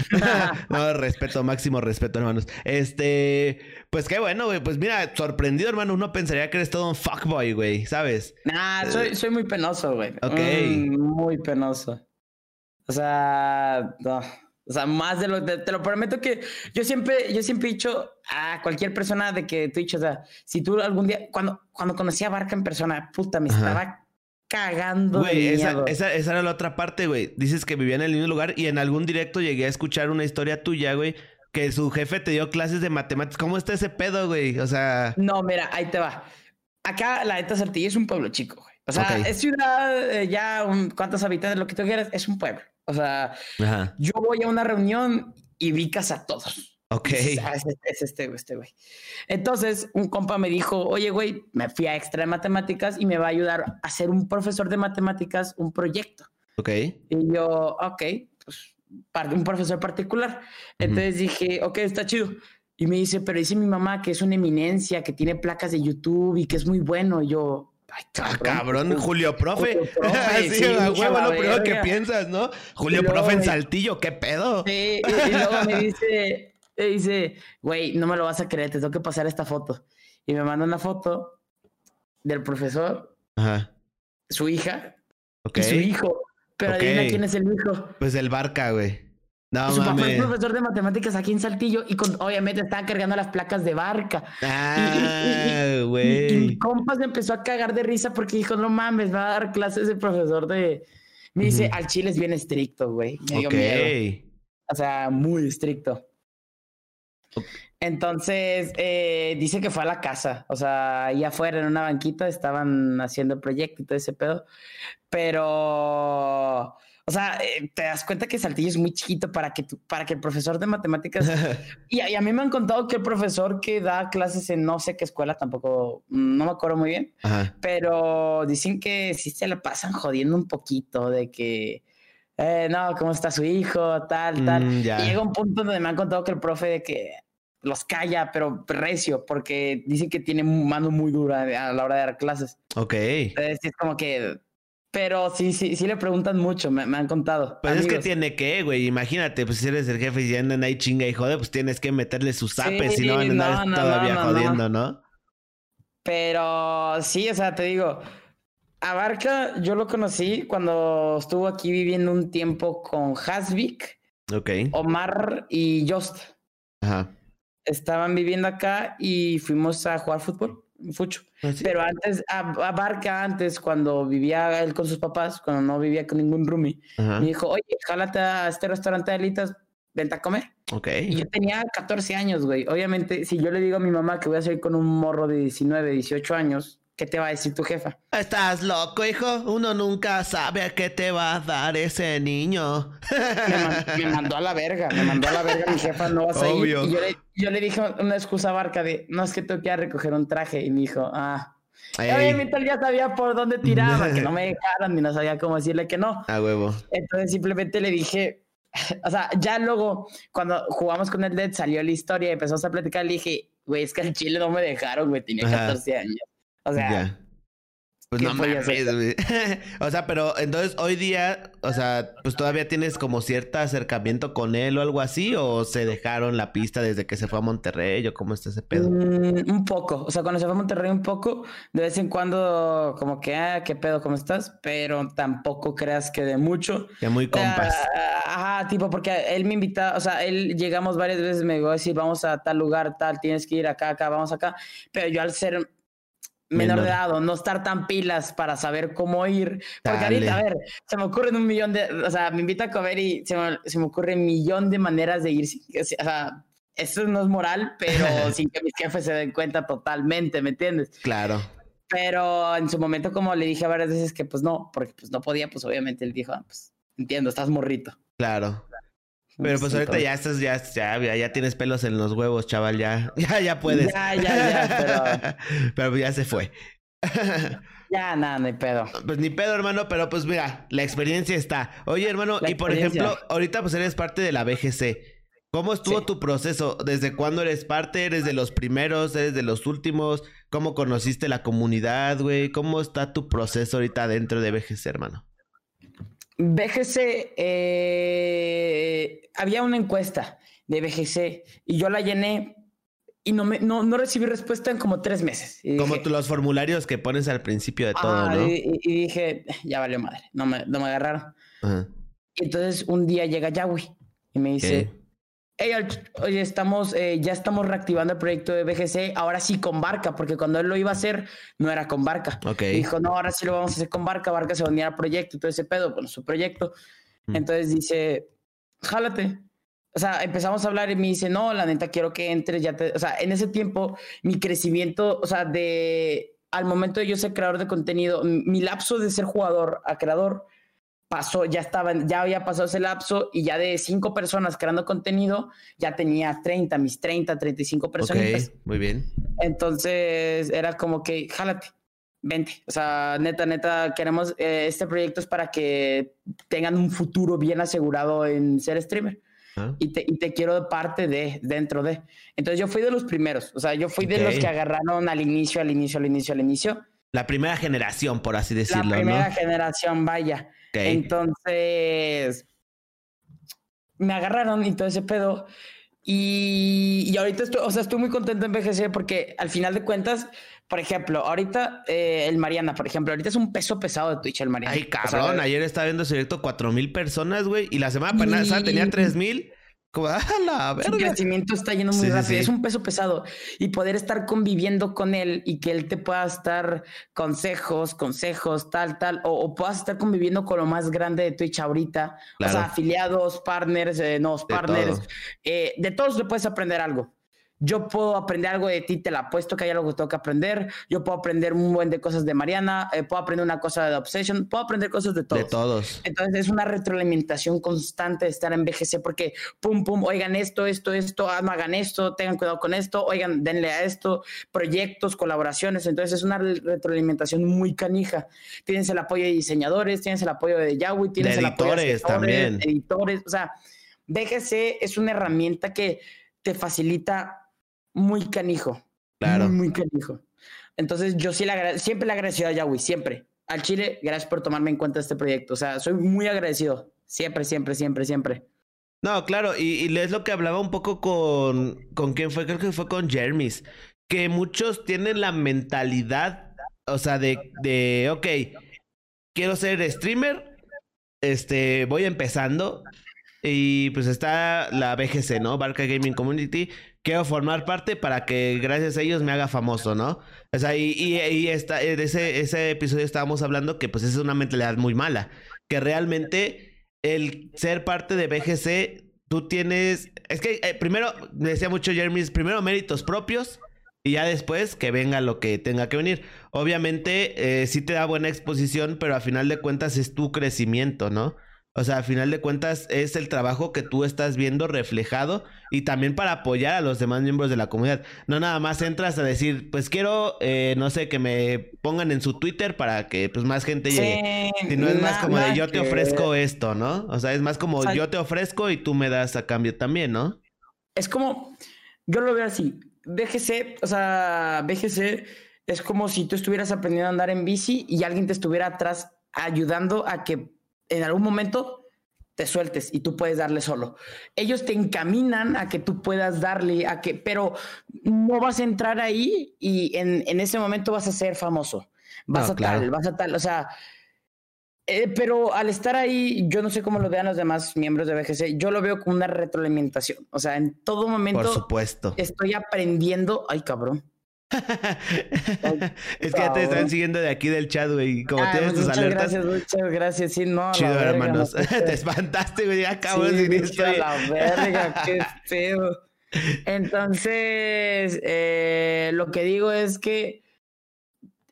no, respeto, máximo respeto, hermanos. Este. Pues qué bueno, güey. Pues mira, sorprendido, hermano. Uno pensaría que eres todo un fuckboy, güey, ¿sabes? Nah, soy, soy muy penoso, güey. Ok. Mm, muy penoso. O sea, no. O sea, más de lo te, lo prometo que yo siempre, yo siempre he dicho a cualquier persona de que tú dicho, o sea, si tú algún día, cuando, cuando conocí a Barca en persona, puta, me estaba cagando. Güey, esa, esa, esa, era la otra parte, güey. Dices que vivía en el mismo lugar y en algún directo llegué a escuchar una historia tuya, güey, que su jefe te dio clases de matemáticas. ¿Cómo está ese pedo, güey? O sea. No, mira, ahí te va. Acá la neta Saltillo es un pueblo chico, güey. O sea, es ciudad, eh, ya un, cuántos habitantes, lo que tú quieras, es un pueblo. O sea, yo voy a una reunión y vicas a todos. Ok. Ah, es, este, este, güey. Entonces, un compa me dijo, oye, güey, me fui a extra de matemáticas y me va a ayudar a hacer un profesor de matemáticas un proyecto. Ok. Y yo, ok, pues un profesor particular. Entonces dije, ok, está chido. Y me dice, pero dice mi mamá que es una eminencia, que tiene placas de YouTube y que es muy bueno. Y yo, Ay, ah, cabrón, Julio Profe. sí, a huevo lo primero que piensas, ¿no? Julio Profe en Saltillo, ¿qué pedo? Sí, y, luego me dice, dice, güey, no me lo vas a creer, te tengo que pasar esta foto. Y me manda una foto del profesor, Ajá. su hija y su hijo. Pero adivina quién es el hijo. Pues el Barca, güey. No, su papá es profesor de matemáticas aquí en Saltillo y con, obviamente estaban cargando las placas de barca. Ah, güey. Y, mi compa se empezó a cagar de risa porque dijo, no mames, va a dar clases de profesor de... Me dice, al chile es bien estricto, güey. Me dio miedo. O sea, muy estricto. Entonces, eh, dice que fue a la casa, o sea, ahí afuera en una banquita estaban haciendo el proyecto y todo ese pedo, pero, o sea, eh, te das cuenta que Saltillo es muy chiquito para que, para que el profesor de matemáticas, y, a mí me han contado que el profesor que da clases en no sé qué escuela, tampoco, no me acuerdo muy bien, pero dicen que sí se la pasan jodiendo un poquito de que... Eh, no, ¿cómo está su hijo? Tal, tal. Mm, y llega un punto donde me han contado que el profe de que, los calla, pero recio, porque dicen que tiene mano muy dura a la hora de dar clases. Ok. Entonces es como que. Pero sí, sí, sí le preguntan mucho, me, han contado. Pues es que tiene que, güey. Imagínate, pues si eres el jefe y andan ahí chinga y jode, pues tienes que meterle sus zapes si no van a andar todavía jodiendo, ¿no? Pero sí, o sea, te digo, Abarca, yo lo conocí cuando estuvo aquí viviendo un tiempo con Hasvik, okay. Omar y Just. Ajá estaban viviendo acá y fuimos a jugar fútbol, fucho. ¿Ah, Pero antes, a, Barca antes, cuando vivía él con sus papás, cuando no vivía con ningún roomie, me dijo, oye, jálate a este restaurante de alitas, vente a comer. Ok. Y yo tenía 14 años, güey. Obviamente, si yo le digo a mi mamá que voy a salir con un morro de 19, 18 años, ¿Qué te va a decir tu jefa? Estás loco, hijo. Uno nunca sabe a qué te va a dar ese niño. Me, mandó a la verga. Me mandó a la verga mi jefa. No vas a ir. Y yo le, yo le, dije una excusa barca de no es que tengo que ir a recoger un traje. Y me dijo, ah. Obviamente él ya sabía por dónde tiraba, que no me dejaran ni no sabía cómo decirle que no. A huevo. Entonces simplemente le dije, o sea, ya luego cuando jugamos con el Dead salió la historia y empezamos a platicar, le dije, güey, es que en Chile no me dejaron, güey, tenía 14 años. O sea, Pues no mames, güey. o sea, pero entonces hoy día, o sea, pues todavía tienes como cierto acercamiento con él o algo así, o se dejaron la pista desde que se fue a Monterrey o cómo está ese pedo. Mm, un poco, o sea, cuando se fue a Monterrey un poco, de vez en cuando como que, ah, qué pedo, ¿cómo estás? Pero tampoco creas que de mucho. Que muy compas. ajá, tipo, porque él me invita, o sea, él llegamos varias veces, me dijo, decir, vamos a tal lugar, tal, tienes que ir acá, acá, vamos acá, pero yo al ser menor, de edad no estar tan pilas para saber cómo ir. Porque ahorita, a ver, se me ocurren un millón de, o sea, me invita a comer y se me, se me ocurre un millón de maneras de ir. O sea, eso no es moral, pero sin que mis jefes se den cuenta totalmente, ¿me entiendes? Claro. Pero en su momento, como le dije varias veces que pues no, porque pues no podía, pues obviamente él dijo, ah, pues entiendo, estás morrito. Claro. Pero pues ahorita ya estás, ya, ya, ya tienes pelos en los huevos, chaval, ya, ya, ya puedes. Ya, ya, ya, pero. pero ya se fue. ya, nada, ni pedo. Pues ni pedo, hermano, pero pues mira, la experiencia está. Oye, hermano, y por ejemplo, ahorita pues eres parte de la BGC. ¿Cómo estuvo tu proceso? ¿Desde cuándo eres parte? ¿Eres de los primeros? ¿Eres de los últimos? ¿Cómo conociste la comunidad, güey? ¿Cómo está tu proceso ahorita dentro de BGC, hermano? BGC, eh, había una encuesta de BGC y yo la llené y no, me, no, recibí respuesta en como tres meses. como los formularios que pones al principio de todo, ¿no? Y, dije, ya valió madre, no me, no me agarraron. Y entonces un día llega Yahweh y me dice, oye, estamos, eh, ya estamos reactivando el proyecto de BGC, ahora sí con Barca, porque cuando él lo iba a hacer, no era con Barca. dijo, no, ahora sí lo vamos a hacer con Barca, Barca se va a unir al proyecto y todo ese pedo, con su proyecto. Mm. Entonces dice, jálate. O sea, empezamos a hablar y me dice, no, la neta, quiero que entres, ya te... O sea, en ese tiempo, mi crecimiento, o sea, de... Al momento de yo ser creador de contenido, mi lapso de ser jugador a creador pasó, ya estaba, ya había pasado ese lapso y ya de cinco personas creando contenido, ya tenía 30, mis 30, 35 personas. muy bien. Entonces era como que, jálate, vente. O sea, neta, neta, queremos, eh, este proyecto es para que tengan un futuro bien asegurado en ser streamer. Ah. Y, te, y te quiero de parte de, dentro de. Entonces yo fui de los primeros, o sea, yo fui de los que agarraron al inicio, al inicio, al inicio, al inicio. La primera generación, por así decirlo. La primera generación, vaya. Entonces, me agarraron y todo ese pedo. Y, y, ahorita estoy, o sea, estoy muy contento en BGC porque al final de cuentas, por ejemplo, ahorita eh, el Mariana, por ejemplo, ahorita es un peso pesado de Twitch el Mariana. Ay, cabrón, ayer estaba viendo ese directo cuatro mil personas, güey, y la semana pasada tenía tres mil. Como, la Su crecimiento está yendo muy rápido. Es un peso pesado. Y poder estar conviviendo con él y que él te pueda estar consejos, consejos, tal, tal, o, puedas estar conviviendo con lo más grande de Twitch ahorita. O sea, afiliados, partners, eh, nuevos partners. Eh, de todos le puedes aprender algo yo puedo aprender algo de ti, te la apuesto que hay algo que tengo que aprender. Yo puedo aprender un buen de cosas de Mariana, eh, puedo aprender una cosa de Obsession, puedo aprender cosas de todos. De todos. Entonces es una retroalimentación constante de estar en BGC porque pum, pum, oigan esto, esto, esto, hagan esto, tengan cuidado con esto, oigan, denle a esto, proyectos, colaboraciones. Entonces es una retroalimentación muy canija. Tienes el apoyo de diseñadores, tienes el apoyo de Yahweh, tienes el apoyo de también. editores. O sea, BGC es una herramienta que te facilita muy canijo. Claro. Muy, canijo. Entonces, yo sí le siempre le agradecido a Yahweh, siempre. Al Chile, gracias por tomarme en cuenta este proyecto. O sea, soy muy agradecido. Siempre, siempre, siempre, siempre. No, claro, y, y es lo que hablaba un poco con. ¿Con quién fue? Creo que fue con Jermis. Que muchos tienen la mentalidad, o sea, de, de ok, quiero ser streamer, este, voy empezando. Y pues está la BGC, ¿no? Barca Gaming Community, quiero formar parte para que gracias a ellos me haga famoso, ¿no? O sea, y, y, está, en ese, ese episodio estábamos hablando que pues es una mentalidad muy mala, que realmente el ser parte de BGC, tú tienes, es que eh, primero, me decía mucho Jeremy, primero méritos propios y ya después que venga lo que tenga que venir. Obviamente eh, sí te da buena exposición, pero a final de cuentas es tu crecimiento, ¿no? O sea, al final de cuentas es el trabajo que tú estás viendo reflejado y también para apoyar a los demás miembros de la comunidad. No nada más entras a decir, pues quiero, eh, no sé, que me pongan en su Twitter para que pues más gente llegue. Si no es más como de yo te ofrezco esto, ¿no? O sea, es más como yo te ofrezco y tú me das a cambio también, ¿no? Es como, yo lo veo así, BGC, o sea, BGC es como si tú estuvieras aprendiendo a andar en bici y alguien te estuviera atrás ayudando a que en algún momento te sueltes y tú puedes darle solo. Ellos te encaminan a que tú puedas darle, a que, pero no vas a entrar ahí y en, en ese momento vas a ser famoso. Vas a tal, vas a tal, o sea, eh, pero al estar ahí, yo no sé cómo lo vean los demás miembros de BGC, yo lo veo como una retroalimentación. O sea, en todo momento Por supuesto. estoy aprendiendo. Ay, cabrón. es que ya te están siguiendo de aquí del chat, güey. Como ah, tienes tus muchas alertas. Gracias, muchas gracias. Sí, no. Chido, hermanos. te espantaste, güey. Acabo de decir esto. la verga, qué feo. Entonces, eh, lo que digo es que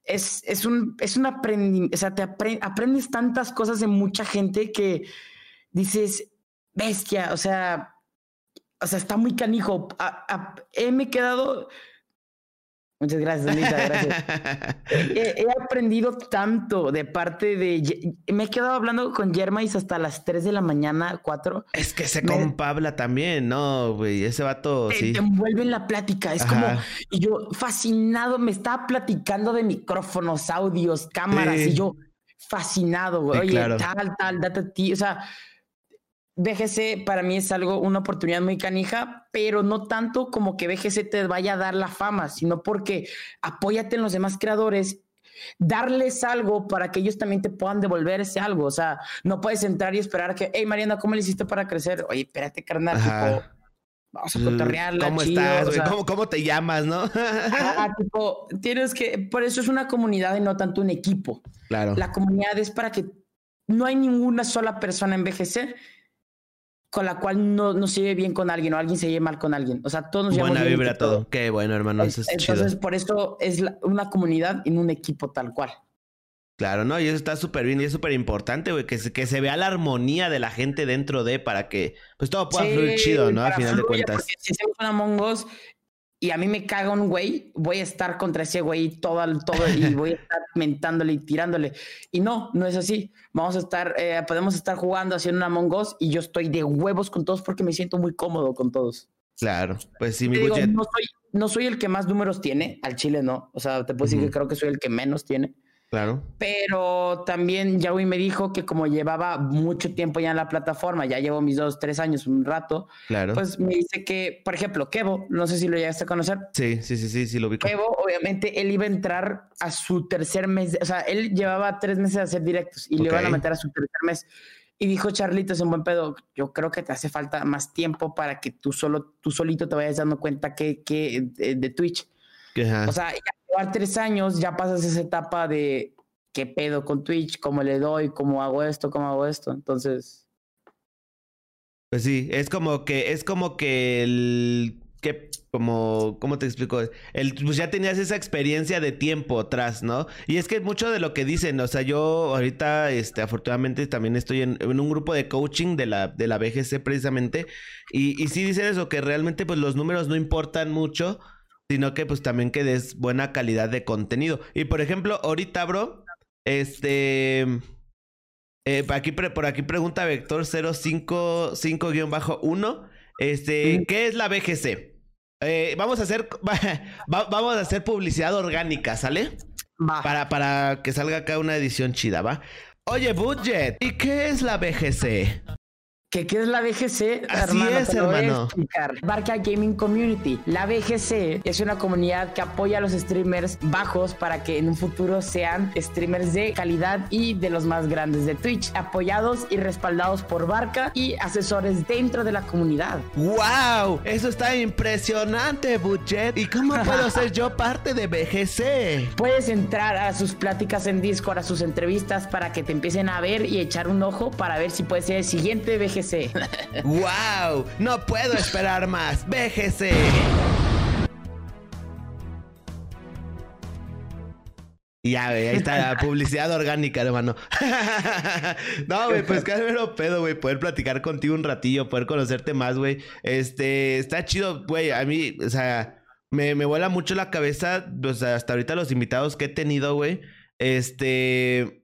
es, es un, es un aprendizaje, o sea, te aprendes tantas cosas de mucha gente que dices, bestia, o sea, o sea, está muy canijo. me he quedado, Muchas gracias, Lisa, gracias. he, aprendido tanto de parte de... Me he quedado hablando con Yermais hasta las 3 de la mañana, 4. Es que se compabla también, ¿no, güey? Ese vato, te, sí. Te envuelve en la plática. Es como... Y yo, fascinado, me estaba platicando de micrófonos, audios, cámaras, y yo, fascinado, güey. Oye, tal, tal, date ti. O sea, BGC para mí es algo, una oportunidad muy canija, pero no tanto como que BGC te vaya a dar la fama, sino porque apóyate en los demás creadores, darles algo para que ellos también te puedan devolver ese algo. O sea, no puedes entrar y esperar que, hey Mariana, ¿cómo le hiciste para crecer? Oye, espérate, carnal, tipo, vamos a cotorrearla. ¿Cómo estás? ¿Cómo, ¿Cómo, te llamas, no? tipo, tienes que, por eso es una comunidad y no tanto un equipo. Claro. La comunidad es para que no hay ninguna sola persona en BGC con la cual no, no se lleve bien con alguien o alguien se lleve mal con alguien. O sea, todos nos Buena vibra todo. Qué bueno, hermano. Eso es Entonces, por eso es una comunidad y un equipo tal cual. Claro, no, y eso está súper bien y es súper importante, güey, que se, que se vea la armonía de la gente dentro de para que pues todo pueda fluir chido, ¿no? Al final de cuentas. Si hacemos un Among Us y a mí me caga un güey, voy a estar contra ese güey todo, todo y voy a estar mentándole y tirándole. Y no, no es así. Vamos a estar, eh, podemos estar jugando haciendo una Among Us y yo estoy de huevos con todos porque me siento muy cómodo con todos. Claro, pues sí, mi no, soy, no soy el que más números tiene, al Chile no. O sea, te puedo decir que creo que soy el que menos tiene. Claro. Pero también Yawi me dijo que como llevaba mucho tiempo ya en la plataforma, ya llevo mis dos, tres años, un rato. Claro. Pues me dice que, por ejemplo, Kevo, no sé si lo llegaste a conocer. Sí, sí, sí, sí, sí lo vi. Kevo, obviamente, él iba a entrar a su tercer mes, o sea, él llevaba tres meses de hacer directos y le iban a meter a su tercer mes. Y dijo Charlitos en buen pedo, yo creo que te hace falta más tiempo para que tú solo, tú solito te vayas dando cuenta que, que de, Twitch. O sea, ya llevar tres años, ya pasas esa etapa de qué pedo con Twitch, cómo le doy, cómo hago esto, cómo hago esto. Entonces. Pues sí, es como que, es como que el que como, ¿cómo te explico? El, pues ya tenías esa experiencia de tiempo atrás, ¿no? Y es que mucho de lo que dicen, o sea, yo ahorita, este, afortunadamente también estoy en, un grupo de coaching de la, de la BGC precisamente, y, y sí dicen eso, que realmente pues los números no importan mucho, sino que pues también que des buena calidad de contenido. Y por ejemplo, ahorita, bro, este... Eh, por, aquí, por aquí pregunta Vector 055-1. Este, ¿qué es la BGC? Eh, vamos a hacer vamos a hacer publicidad orgánica, ¿sale? Para, para que salga acá una edición chida, ¿va? Oye, Budget, ¿y qué es la BGC? ¿Qué, es la BGC? Así es, hermano. Barca Gaming Community. La BGC es una comunidad que apoya a los streamers bajos para que en un futuro sean streamers de calidad y de los más grandes de Twitch, apoyados y respaldados por Barca y asesores dentro de la comunidad. ¡Wow! Eso está impresionante, Budget. ¿Y cómo puedo ser yo parte de BGC? Puedes entrar a sus pláticas en Discord, a sus entrevistas para que te empiecen a ver y echar un ojo para ver si puedes ser el siguiente BGC ¡Wow! No puedo esperar más. BGC. Ya, güey, ahí está la publicidad orgánica, hermano. no, güey, pues qué mero pedo, güey, poder platicar contigo un ratillo, poder conocerte más, güey. Este, está chido, güey, a mí, o sea, me, me vuela mucho la cabeza, o hasta ahorita los invitados que he tenido, güey. Este,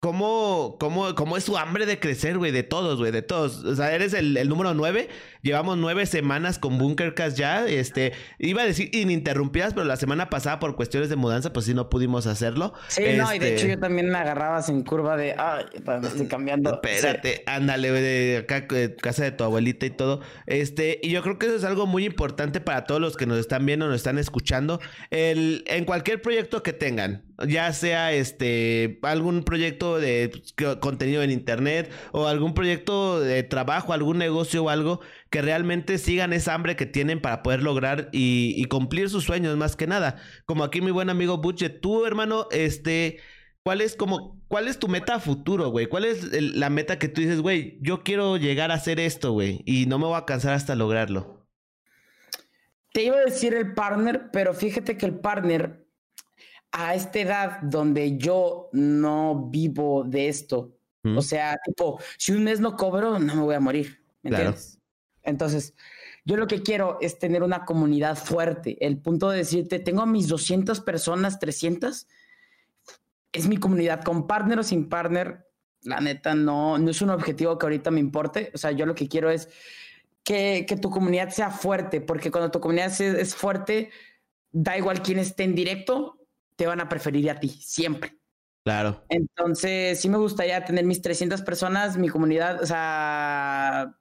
cómo, cómo, cómo es su hambre de crecer, güey, de todos, güey, de todos. O sea, eres el, el número nueve. Llevamos nueve semanas con Bunkercast ya. Este, iba a decir ininterrumpidas, pero la semana pasada, por cuestiones de mudanza, pues sí no pudimos hacerlo. Sí, no, y de hecho este yo también me agarrabas en curva de, ay, me estoy cambiando. Espérate, ándale, güey, de acá, de casa de tu abuelita y todo. Este, y yo creo que eso es algo muy importante para todos los que nos están viendo, nos están escuchando. El, en cualquier proyecto que tengan, ya sea este, algún proyecto de contenido en internet o algún proyecto de trabajo, algún negocio o algo, que realmente sigan esa hambre que tienen para poder lograr y, cumplir sus sueños más que nada. Como aquí mi buen amigo Budget, tú hermano, este, ¿cuál es como, cuál es tu meta futuro, güey? ¿Cuál es la meta que tú dices, güey, yo quiero llegar a hacer esto, güey, y no me voy a cansar hasta lograrlo? Te iba a decir el partner, pero fíjate que el partner a esta edad donde yo no vivo de esto, o sea, tipo, si un mes no cobro, no me voy a morir, ¿me entiendes? Entonces, yo lo que quiero es tener una comunidad fuerte. El punto de decirte, tengo a mis 200 personas, 300, es mi comunidad con partner o sin partner. La neta, no, no es un objetivo que ahorita me importe. O sea, yo lo que quiero es que, tu comunidad sea fuerte, porque cuando tu comunidad es, es fuerte, da igual quién esté en directo, te van a preferir a ti, siempre. Claro. Entonces, sí me gustaría tener mis 300 personas, mi comunidad, o sea,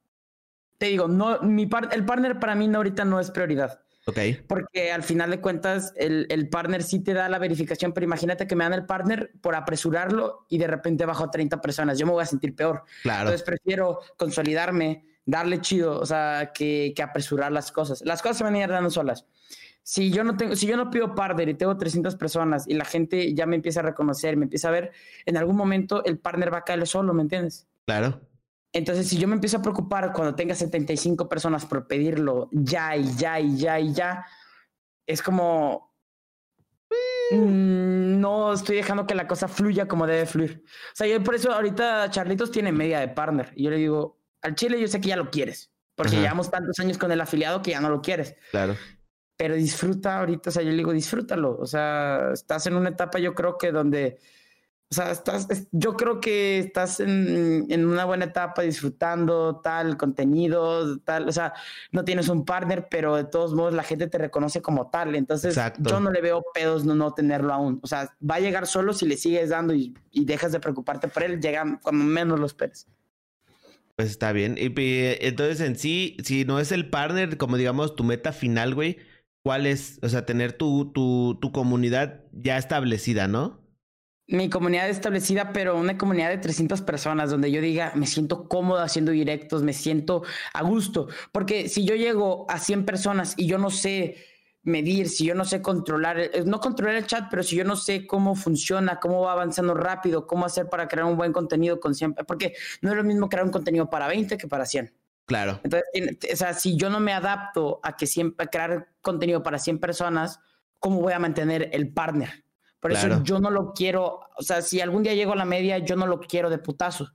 te digo, no, mi el partner para mí no, ahorita no es prioridad. Ok. Porque al final de cuentas, el, el, partner sí te da la verificación, pero imagínate que me dan el partner por apresurarlo y de repente bajo a 30 personas. Yo me voy a sentir peor. Claro. Entonces prefiero consolidarme, darle chido, o sea, que, que apresurar las cosas. Las cosas se van a ir dando solas. Si yo no tengo, si yo no pido partner y tengo 300 personas y la gente ya me empieza a reconocer, me empieza a ver, en algún momento el partner va a caer solo, ¿me entiendes? Claro. Entonces, si yo me empiezo a preocupar cuando tenga 75 personas por pedirlo ya y ya y ya y ya, es como mm, no estoy dejando que la cosa fluya como debe fluir. O sea, yo por eso ahorita Charlitos tiene media de partner. Y yo le digo, al Chile yo sé que ya lo quieres, porque llevamos tantos años con el afiliado que ya no lo quieres. Claro. Pero disfruta ahorita, o sea, yo le digo, disfrútalo. O sea, estás en una etapa, yo creo que donde o sea, estás, yo creo que estás en, en, una buena etapa disfrutando tal contenido, tal, o sea, no tienes un partner, pero de todos modos la gente te reconoce como tal. Entonces, yo no le veo pedos no, no tenerlo aún. O sea, va a llegar solo si le sigues dando y, y dejas de preocuparte por él, llegan cuando menos los esperes. Pues está bien. Y entonces, en sí, si no es el partner, como digamos, tu meta final, güey, ¿cuál es? O sea, tener tu, tu, tu comunidad ya establecida, ¿no? mi comunidad establecida, pero una comunidad de 300 personas donde yo diga, me siento cómodo haciendo directos, me siento a gusto. Porque si yo llego a 100 personas y yo no sé medir, si yo no sé controlar, eh, no controlar el chat, pero si yo no sé cómo funciona, cómo va avanzando rápido, cómo hacer para crear un buen contenido con 100, porque no es lo mismo crear un contenido para 20 que para 100. Claro. Entonces, o sea, si yo no me adapto a que siempre a crear contenido para 100 personas, ¿cómo voy a mantener el partner? Por eso yo no lo quiero, o sea, si algún día llego a la media, yo no lo quiero de putazo.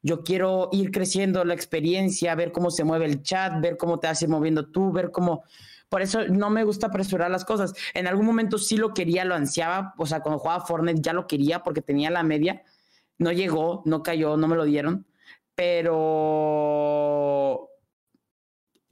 Yo quiero ir creciendo la experiencia, ver cómo se mueve el chat, ver cómo te vas ir moviendo tú, ver cómo... Por eso no me gusta apresurar las cosas. En algún momento sí lo quería, lo ansiaba. O sea, cuando jugaba Fortnite ya lo quería porque tenía la media. No llegó, no cayó, no me lo dieron. Pero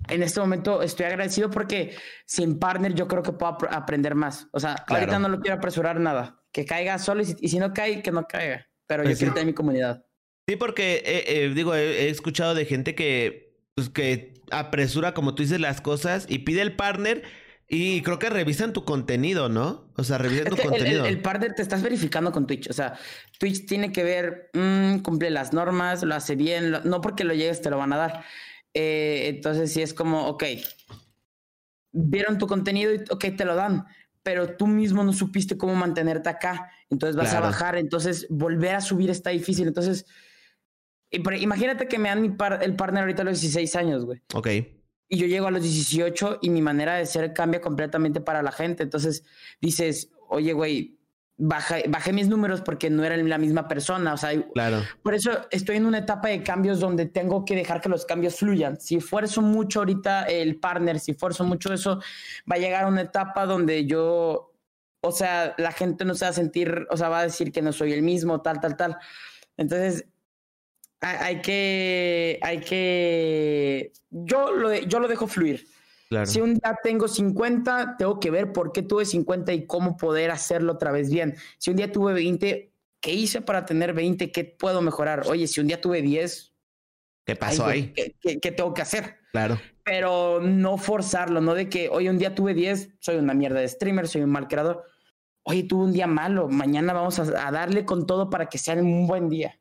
en este momento estoy agradecido porque sin partner yo creo que puedo aprender más. O sea, ahorita no lo quiero apresurar nada. Que caiga solo y si, no cae, que no caiga. Pero yo pues quiero tener mi comunidad. Sí, porque eh, eh, digo, he, escuchado de gente que, pues, que apresura, como tú dices, las cosas y pide el partner y creo que revisan tu contenido, ¿no? O sea, revisan tu contenido. El, partner te estás verificando con Twitch. O sea, Twitch tiene que ver, mm, cumple las normas, lo hace bien, no porque lo llegues te lo van a dar. Eh, entonces, sí es como, ok, vieron tu contenido y, ok, te lo dan, pero tú mismo no supiste cómo mantenerte acá. Entonces vas a bajar. Entonces, volver a subir está difícil. Entonces, imagínate que me dan el partner ahorita a los 16 años, güey. Ok. Y yo llego a los 18 y mi manera de ser cambia completamente para la gente. Entonces dices, oye, güey, bajé, mis números porque no era la misma persona. O sea, claro. por eso estoy en una etapa de cambios donde tengo que dejar que los cambios fluyan. Si esfuerzo mucho ahorita el partner, si esfuerzo mucho eso, va a llegar a una etapa donde yo, o sea, la gente no se va a sentir, o sea, va a decir que no soy el mismo, tal, tal, tal. Entonces, hay que, hay que, yo lo, yo lo dejo fluir. Si un día tengo 50, tengo que ver por qué tuve 50 y cómo poder hacerlo otra vez bien. Si un día tuve 20, ¿qué hice para tener 20? ¿Qué puedo mejorar? Oye, si un día tuve 10, ¿qué pasó ahí? ¿qué, tengo que hacer? Claro. Pero no forzarlo, no de que, hoy un día tuve 10, soy una mierda de streamer, soy un mal creador. Oye, tuve un día malo, mañana vamos a, darle con todo para que sea un buen día.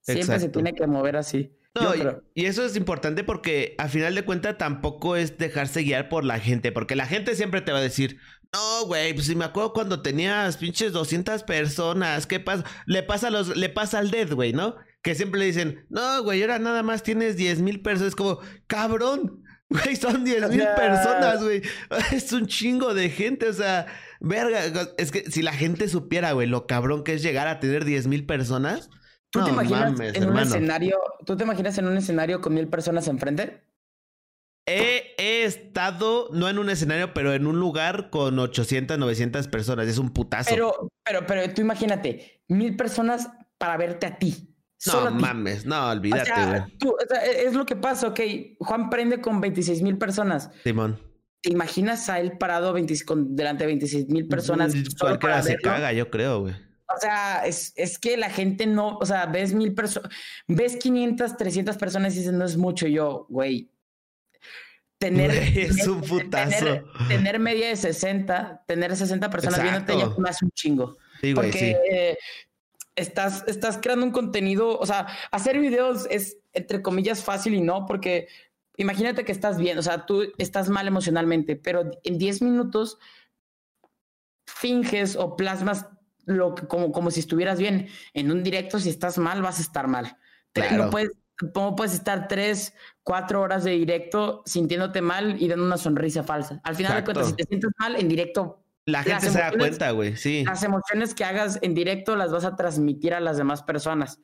Siempre se tiene que mover así. No, y, eso es importante porque a final de cuentas tampoco es dejarse guiar por la gente, porque la gente siempre te va a decir, no, güey, pues si me acuerdo cuando tenías pinches 200 personas, ¿qué pasa? Le pasa, a los, le pasa al Dead, güey, ¿no? Que siempre le dicen, no, güey, ahora nada más tienes 10 mil personas. Es como, cabrón, güey, son 10 mil personas, güey. Es un chingo de gente, o sea, verga. Es que si la gente supiera, güey, lo cabrón que es llegar a tener 10 mil personas ¿Tú te imaginas en un escenario, tú te imaginas en un escenario con mil personas enfrente? He, he, estado, no en un escenario, pero en un lugar con 800, 900 personas. Es un putazo. Pero, pero, pero tú imagínate, mil personas para verte a ti. No mames, no, olvídate, güey. E, es lo que pasa, ok. Juan prende con 26 mil personas. Simón. ¿Te imaginas a él parado delante de 26 mil personas? Cualquiera se caga, yo creo, güey. O sea, es, es, que la gente no, o sea, ves mil personas, ves 500, 300 personas y dices, no es mucho. yo, güey, tener. es un putazo. Tener, media de 60, tener 60 personas viéndote ya me hace un chingo. Sí, güey, porque estás, estás creando un contenido, o sea, hacer videos es, entre comillas, fácil y no, porque imagínate que estás bien, o sea, tú estás mal emocionalmente, pero en 10 minutos finges o plasmas lo como, como si estuvieras bien. En un directo, si estás mal, vas a estar mal. Claro. No puedes, ¿Cómo puedes estar tres, cuatro horas de directo sintiéndote mal y dando una sonrisa falsa? Al final de cuentas, si te sientes mal en directo, la gente se da cuenta, güey, sí. Las emociones que hagas en directo las vas a transmitir a las demás personas.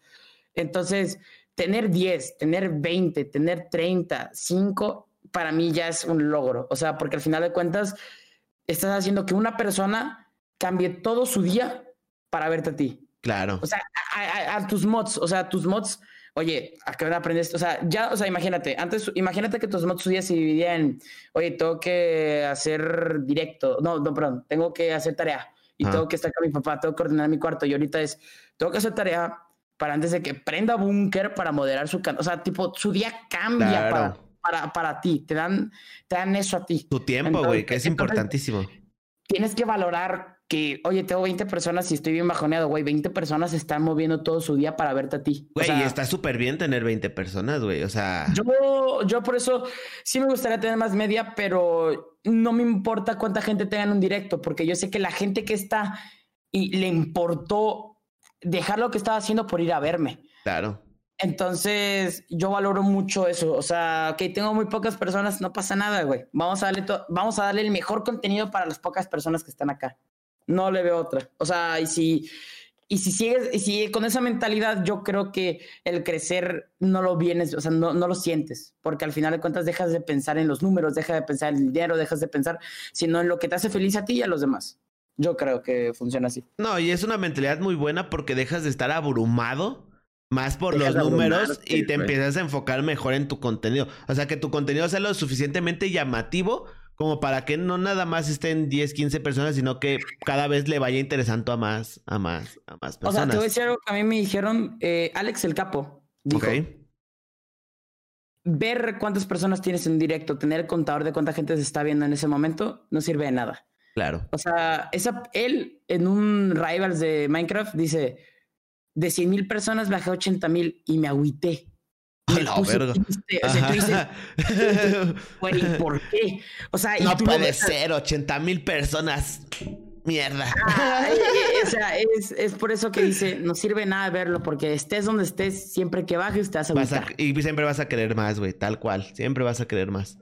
Entonces, tener 10, tener 20, tener 30, 5, para mí ya es un logro. O sea, porque al final de cuentas, estás haciendo que una persona cambie todo su día para verte a ti. Claro. O sea, a, tus mods, o sea, tus mods, oye, ¿a qué hora aprendes? O sea, ya, o sea, imagínate, antes, imagínate que tus mods su día se dividían en, oye, tengo que hacer directo, no, no, perdón, tengo que hacer tarea y tengo que estar con mi papá, tengo que ordenar mi cuarto y ahorita es, tengo que hacer tarea para antes de que prenda búnker para moderar su o sea, tipo, su día cambia para, para, para, ti, te dan, te dan eso a ti. Tu tiempo, güey, que es importantísimo. Tienes que valorar que, oye, tengo 20 personas y estoy bien bajoneado, güey, 20 personas están moviendo todo su día para verte a ti. Güey, y está súper bien tener 20 personas, güey, o sea... Yo, yo por eso sí me gustaría tener más media, pero no me importa cuánta gente tenga en un directo, porque yo sé que la gente que está y le importó dejar lo que estaba haciendo por ir a verme. Claro. Entonces, yo valoro mucho eso. O sea, que tengo muy pocas personas, no pasa nada, güey. Vamos a darle, vamos a darle el mejor contenido para las pocas personas que están acá. No le veo otra. O sea, y si, y si sigues, y si con esa mentalidad, yo creo que el crecer no lo vienes, o sea, no, no lo sientes, porque al final de cuentas dejas de pensar en los números, dejas de pensar en el dinero, dejas de pensar, sino en lo que te hace feliz a ti y a los demás. Yo creo que funciona así. No, y es una mentalidad muy buena porque dejas de estar abrumado más por los números y te empiezas a enfocar mejor en tu contenido. O sea, que tu contenido sea lo suficientemente llamativo como para que no nada más estén 10, 15 personas, sino que cada vez le vaya interesando a más, a más, a más personas. O sea, te voy a decir algo que a mí me dijeron, eh, Alex el Capo, dijo, ver cuántas personas tienes en directo, tener el contador de cuánta gente se está viendo en ese momento, no sirve de nada. Claro. O sea, esa, él en un Rivals de Minecraft dice, de 100 mil personas bajé a 80 mil y me agüité. Me la verga. o sea, tú dices, güey, ¿por qué? O sea, no puede ser 80 mil personas. Mierda. Ah, eh, eh, o sea, es, es, por eso que dice, no sirve nada verlo, porque estés donde estés, siempre que bajes te vas a, vas Y siempre vas a querer más, güey, tal cual. Siempre vas a querer más.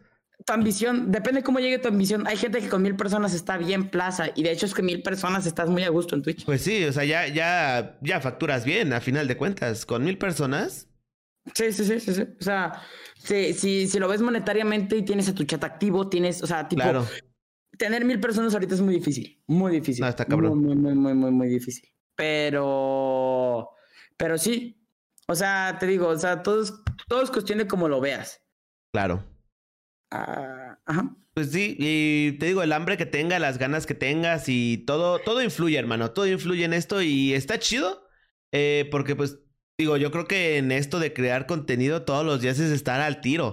Tu ambición, depende cómo llegue tu ambición. Hay gente que con mil personas está bien plaza, y de hecho es que mil personas estás muy a gusto en Twitch. Pues sí, o sea, ya, ya, ya facturas bien, a final de cuentas. Con mil personas, Sí, sí, sí, sí, sí. O sea, si, si, si, lo ves monetariamente y tienes a tu chat activo, tienes, o sea, tipo, tener mil personas ahorita es muy difícil, muy difícil. No, está cabrón. Muy, muy, muy, muy, muy, difícil. Pero, Pero sí, o sea, te digo, o sea, todo es, todo es cuestión de cómo lo veas. Claro. Ah, ajá. Pues sí, y te digo, el hambre que tengas, las ganas que tengas y todo, todo influye, hermano, todo influye en esto y está chido, eh, porque pues digo, yo creo que en esto de crear contenido todos los días es estar al tiro.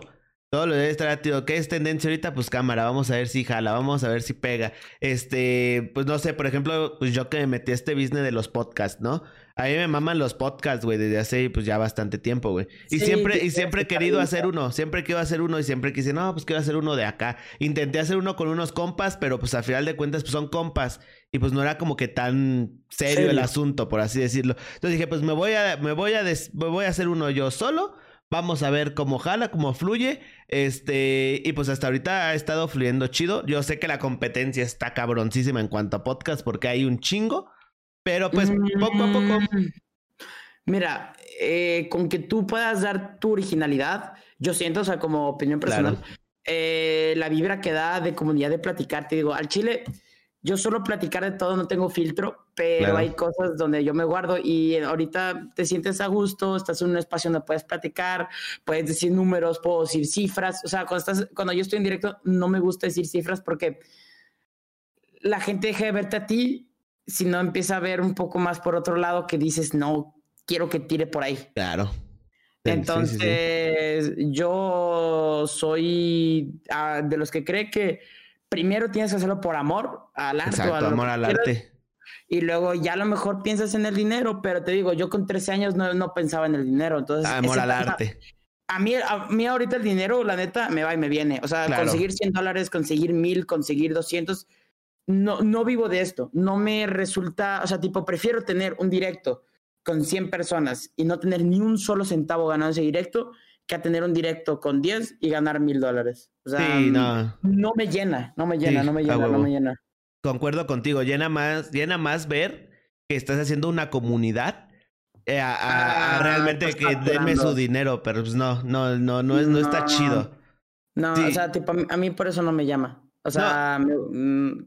Todo lo debe estar a tiro. ¿Qué es tendencia ahorita? Pues cámara, vamos a ver si jala, vamos a ver si pega. Este, pues no sé, por ejemplo, pues yo que me metí a este business de los podcasts, ¿no? A mí me maman los podcasts, güey, desde hace pues ya bastante tiempo, güey. Y siempre, y siempre he querido hacer uno, siempre quiero hacer uno y siempre quise, no, pues quiero hacer uno de acá. Intenté hacer uno con unos compas, pero pues al final de cuentas pues son compas y pues no era como que tan serio, el asunto, por así decirlo. Entonces dije, pues me voy a, me voy a, me voy a hacer uno yo solo Vamos a ver cómo jala, cómo fluye. Este, y pues hasta ahorita ha estado fluyendo chido. Yo sé que la competencia está cabroncísima en cuanto a podcast porque hay un chingo. Pero pues poco a poco. Mm. Mira, eh, con que tú puedas dar tu originalidad, yo siento, o sea, como opinión personal, eh, la vibra que da de comunidad de platicar, te digo, al chile yo solo platicar de todo, no tengo filtro, pero hay cosas donde yo me guardo y ahorita te sientes a gusto, estás en un espacio donde puedes platicar, puedes decir números, puedo decir cifras. O sea, cuando, estás, cuando yo estoy en directo, no me gusta decir cifras porque la gente deja de verte a ti si no empieza a ver un poco más por otro lado que dices, no, quiero que tire por ahí. Claro. Entonces, yo soy ah, de los que cree que primero tienes que hacerlo por amor al arte. Exacto, amor al arte. Y luego ya a lo mejor piensas en el dinero, pero te digo, yo con 13 años no, no pensaba en el dinero. Entonces, ah, amor al arte. A mí, a mí ahorita el dinero, la neta, me va y me viene. O sea, conseguir 100 dólares, conseguir 1000, conseguir 200. No, no vivo de esto. No me resulta, o sea, tipo, prefiero tener un directo con 100 personas y no tener ni un solo centavo ganado ese directo que a tener un directo con 10 y ganar mil dólares. O sea, no. no. me llena, no me llena, no me llena, no me llena. Concuerdo contigo, llena más, llena más ver que estás haciendo una comunidad eh, a, ah, realmente pues que denme su dinero, pero pues no, no, no, no, es, no, está chido. No, o sea, tipo, a mí por eso no me llama. O sea, mm.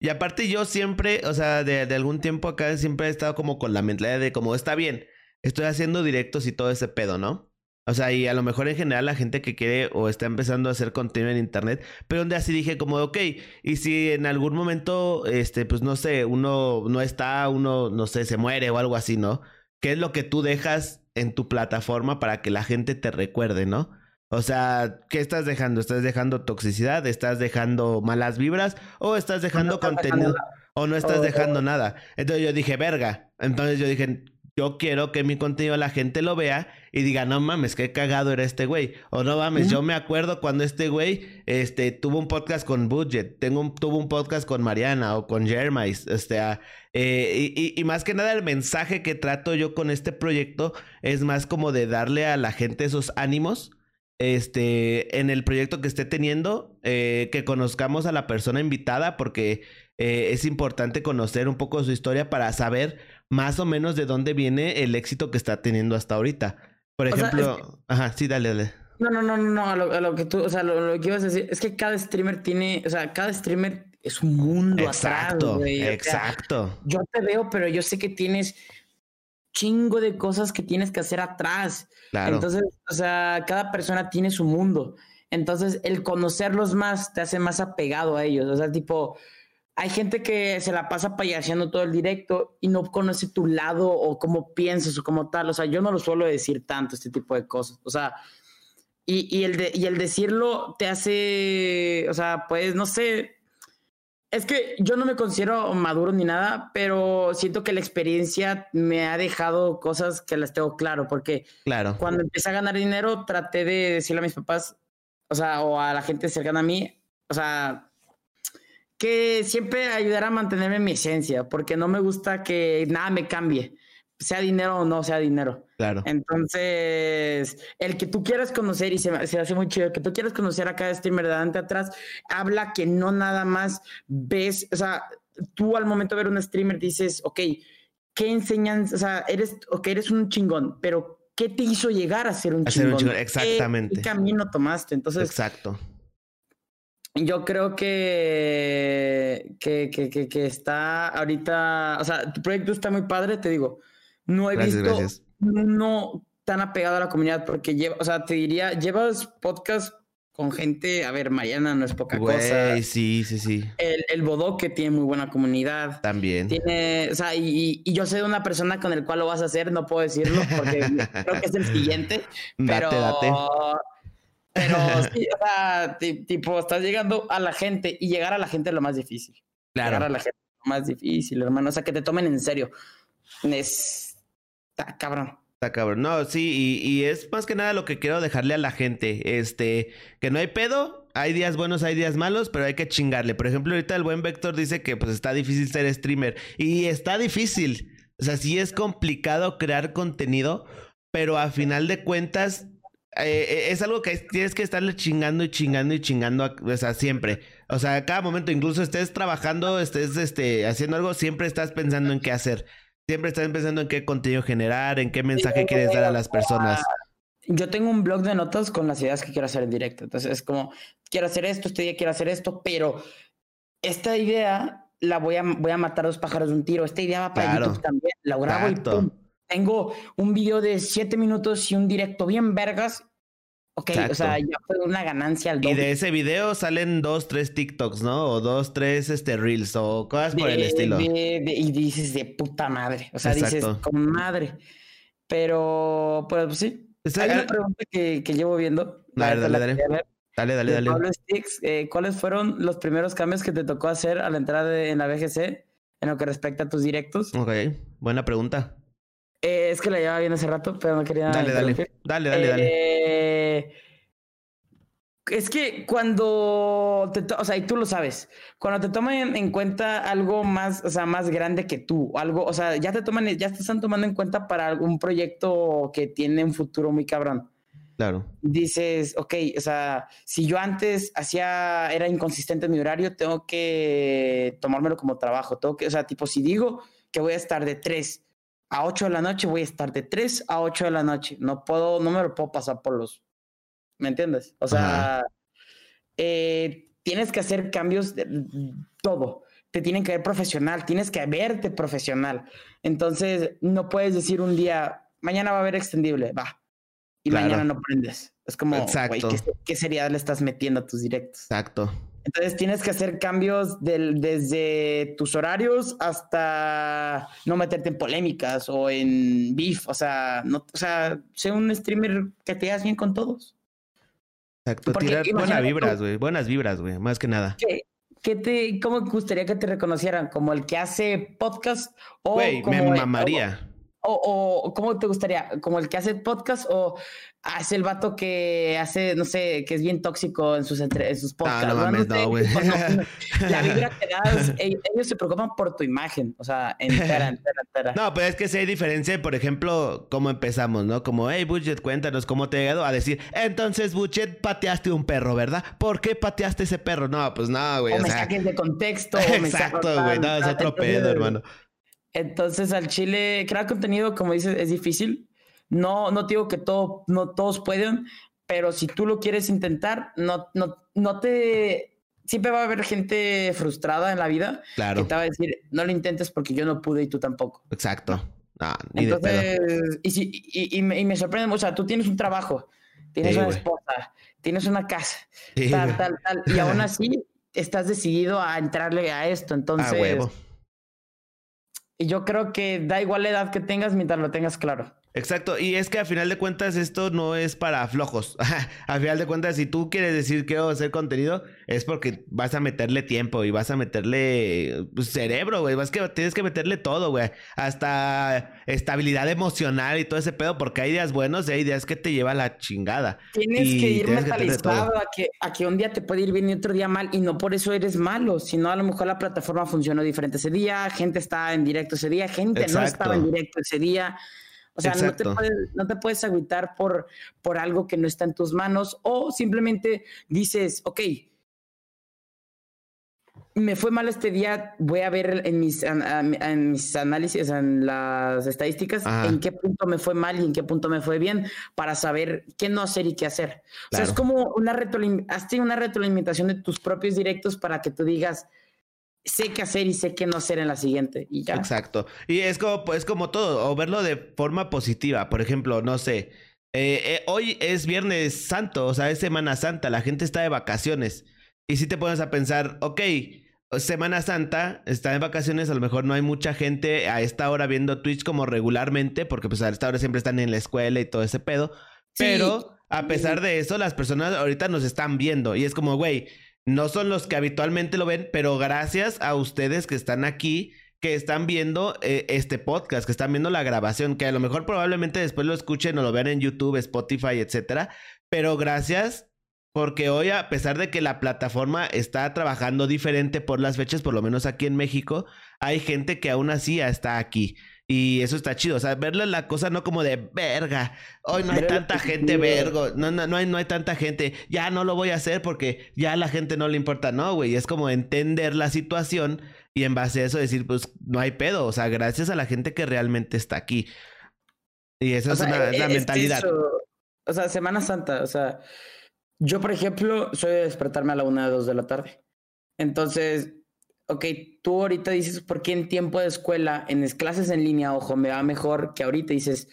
Y aparte yo siempre, o sea, de, de, algún tiempo acá siempre he estado como con la mentalidad de como, está bien, estoy haciendo directos y todo ese pedo, ¿no? O sea, y a lo mejor en general la gente que quiere o está empezando a hacer contenido en internet, pero donde así dije como, ok, y si en algún momento, este, pues no sé, uno no está, uno, no sé, se muere o algo así, ¿no? ¿Qué es lo que tú dejas en tu plataforma para que la gente te recuerde, ¿no? O sea, ¿qué estás dejando? ¿Estás dejando toxicidad? ¿Estás dejando malas vibras? ¿O estás dejando contenido? ¿O no estás dejando nada? Entonces yo dije, verga. Entonces yo dije, yo quiero que mi contenido la gente lo vea y diga, no mames, qué cagado era este güey. O no mames, yo me acuerdo cuando este güey este, tuvo un podcast con Budget, tengo un, tuvo un podcast con Mariana o con Jermais. Este, ah, eh, y, y, más que nada el mensaje que trato yo con este proyecto es más como de darle a la gente esos ánimos. Este, en el proyecto que esté teniendo, eh, que conozcamos a la persona invitada, porque eh, es importante conocer un poco su historia para saber más o menos de dónde viene el éxito que está teniendo hasta ahorita. Por ejemplo, ajá, sí, dale, dale. No, no, no, no, a lo, que tú, o sea, lo, que ibas a decir es que cada streamer tiene, o sea, cada streamer es un mundo exacto, atrás, Exacto. yo te veo, pero yo sé que tienes chingo de cosas que tienes que hacer atrás. Claro. Entonces, o sea, cada persona tiene su mundo. Entonces, el conocerlos más te hace más apegado a ellos. O sea, tipo, hay gente que se la pasa payaseando todo el directo y no conoce tu lado o cómo piensas o cómo tal. O sea, yo no lo suelo decir tanto, este tipo de cosas. O sea, y, el, de, y el decirlo te hace, o sea, pues no sé. Es que yo no me considero maduro ni nada, pero siento que la experiencia me ha dejado cosas que las tengo claro, porque claro. cuando empecé a ganar dinero, traté de decirle a mis papás, o sea, o a la gente cercana a mí, o sea, que siempre ayudará a mantenerme en mi esencia, porque no me gusta que nada me cambie, sea dinero o no sea dinero. Claro. Entonces, el que tú quieras conocer, y se, hace muy chido, que tú quieras conocer a cada streamer de adelante atrás, habla que no nada más ves, o sea, tú al momento de ver un streamer dices, ok, ¿qué enseñan? O sea, eres, ok, eres un chingón, pero ¿qué te hizo llegar a ser un, chingón? Ser un Exactamente. ¿Qué, camino tomaste? Entonces, exacto yo creo que, que, que, que, está ahorita, o sea, tu proyecto está muy padre, te digo, No he visto uno tan apegado a la comunidad porque lleva, o sea, te diría, llevas podcast con gente, a ver, Mariana no es poca cosa. Sí, sí, sí. El, el Bodoque tiene muy buena comunidad. También. Tiene, o sea, y, y, yo sé de una persona con el cual lo vas a hacer, no puedo decirlo porque creo que es el siguiente. Pero, date, date. Pero sí, o sea, tipo, estás llegando a la gente y llegar a la gente es lo más difícil. Claro. Llegar a la gente es lo más difícil, hermano. O sea, que te tomen en serio. Es. Está cabrón. Está cabrón. No, sí, y, es más que nada lo que quiero dejarle a la gente. Este, que no hay pedo. Hay días buenos, hay días malos, pero hay que chingarle. Por ejemplo, ahorita el buen Vector dice que pues está difícil ser streamer. Y está difícil. O sea, sí es complicado crear contenido, pero a final de cuentas eh, eh, es algo que tienes que estarle chingando y chingando y chingando, o sea, siempre. O sea, a cada momento, incluso estés trabajando, estés este, haciendo algo, siempre estás pensando en qué hacer. Siempre estás pensando en qué contenido generar, en qué mensaje quieres dar a las personas. Yo tengo un blog de notas con las ideas que quiero hacer en directo. Entonces es como, quiero hacer esto, este día quiero hacer esto, pero esta idea la voy a, voy a matar dos pájaros de un tiro. Esta idea va para YouTube también. La grabo y pum. Tengo un video de siete minutos y un directo bien vergas Ok, o sea, ya fue una ganancia al doble. Y de ese video salen dos, tres TikToks, ¿no? O dos, tres este, Reels o cosas por el estilo. y dices de puta madre. O sea, dices con madre. Pero, pues sí. Hay una pregunta que, que llevo viendo. Dale, dale, dale. Dale, dale, dale. Pablo Sticks, eh, ¿cuáles fueron los primeros cambios que te tocó hacer a la entrada en la BGC en lo que respecta a tus directos? Ok, buena pregunta. Eh, es que la llevaba bien hace rato, pero no quería. Dale, dale. Dale, dale, dale. Es que cuando te, o sea, y tú lo sabes, cuando te toman en cuenta algo más, o sea, más grande que tú, algo, o sea, ya te toman, ya te están tomando en cuenta para algún proyecto que tiene un futuro muy cabrón. Claro. Dices, ok, o sea, si yo antes hacía, era inconsistente en mi horario, tengo que tomármelo como trabajo. Tengo que, o sea, tipo, si digo que voy a estar de 3 a 8 de la noche voy a estar de 3 a 8 de la noche. No puedo, no me lo puedo pasar por los. ¿Me entiendes? O sea, eh, tienes que hacer cambios de todo. Te tienen que ver profesional, tienes que verte profesional. Entonces, no puedes decir un día, mañana va a haber extendible, va. Y mañana no prendes. Es como, Exacto. ¿qué, ¿qué seriedad le estás metiendo a tus directos? Exacto. Entonces tienes que hacer cambios del, desde tus horarios hasta no meterte en polémicas o en beef. O sea, no, o sea, sé un streamer que te hagas bien con todos. Exacto, tirar buenas vibras, güey. Buenas vibras, güey, más que nada. ¿Qué, te, ¿Cómo gustaría que te reconocieran? ¿Como el que hace podcast? O güey, me mamaría. O, o, ¿cómo te gustaría? ¿Como el que hace podcast o Ah, es el vato que hace, no sé, que es bien tóxico en sus, entre, en sus podcasts. Ah, no mames, no, güey. la vibra que das, ellos se preocupan por tu imagen, o sea, entera, entera, entera. No, pero es que si hay diferencia, por ejemplo, cómo empezamos, ¿no? Como, hey, Budget, cuéntanos cómo te ha llegado a decir, entonces, Budget, pateaste un perro, ¿verdad? ¿Por qué pateaste ese perro? No, pues no, güey. O, me saques de contexto. Exacto, güey, no, es otro pedo, hermano. Entonces, al chile, crear contenido, como dices, es difícil no, no digo que todo, no todos pueden, pero si tú lo quieres intentar, no, no, no te. Siempre va a haber gente frustrada en la vida claro. que te va a decir, no lo intentes porque yo no pude y tú tampoco. Exacto. Entonces, y, si, y, me, sorprende, o sea, tú tienes un trabajo, tienes una esposa, tienes una casa, tal, tal, tal, y aún así estás decidido a entrarle a esto. Entonces, huevo. Y yo creo que da igual la edad que tengas mientras lo tengas claro. Exacto, y es que a final de cuentas esto no es para flojos. a final de cuentas, si tú quieres decir que quiero hacer contenido, es porque vas a meterle tiempo y vas a meterle pues, cerebro, güey. Vas que tienes que meterle todo, güey. Hasta estabilidad emocional y todo ese pedo, porque hay días buenos y hay días que te lleva la chingada. Tienes que ir mentalizado a que, a que un día te puede ir bien y otro día mal, y no por eso eres malo, sino a lo mejor la plataforma funcionó diferente ese día, gente estaba en directo ese día, gente no estaba en directo ese día. O sea, no te, puedes, no te puedes agüitar por, por algo que no está en tus manos o simplemente dices, ok, me fue mal este día, voy a ver en mis, en, mis análisis, en las estadísticas, en qué punto me fue mal y en qué punto me fue bien, para saber qué no hacer y qué hacer. O sea, es como una, retroalimentación, una retroalimentación de tus propios directos para que tú digas, sé qué hacer y sé qué no hacer en la siguiente. Y ya. Exacto. Y es como, es como todo, o verlo de forma positiva. Por ejemplo, no sé, eh, eh, hoy es Viernes Santo, o sea, es Semana Santa, la gente está de vacaciones. Y si te pones a pensar, ok, Semana Santa, está en vacaciones, a lo mejor no hay mucha gente a esta hora viendo Twitch como regularmente, porque pues a esta hora siempre están en la escuela y todo ese pedo. Pero a pesar de eso, las personas ahorita nos están viendo y es como, güey, no son los que habitualmente lo ven, pero gracias a ustedes que están aquí, que están viendo eh, este podcast, que están viendo la grabación, que a lo mejor probablemente después lo escuchen o lo vean en YouTube, Spotify, etcétera. Pero gracias porque hoy, a pesar de que la plataforma está trabajando diferente por las fechas, por lo menos aquí en México, hay gente que aún así está aquí. Y eso está chido. O sea, verle la cosa no como de verga. Hoy no hay tanta gente, vergo. No, no, no, hay, no hay tanta gente. Ya no lo voy a hacer porque ya a la gente no le importa. No, güey. Es como entender la situación y en base a eso decir, pues no hay pedo. O sea, gracias a la gente que realmente está aquí. Y esa es, una, la mentalidad. o sea, Semana Santa, o sea, yo, por ejemplo, soy de despertarme a la una o dos de la tarde. Entonces, ok, tú ahorita dices, ¿por qué en tiempo de escuela, en clases en línea, ojo, me va mejor que ahorita? Dices,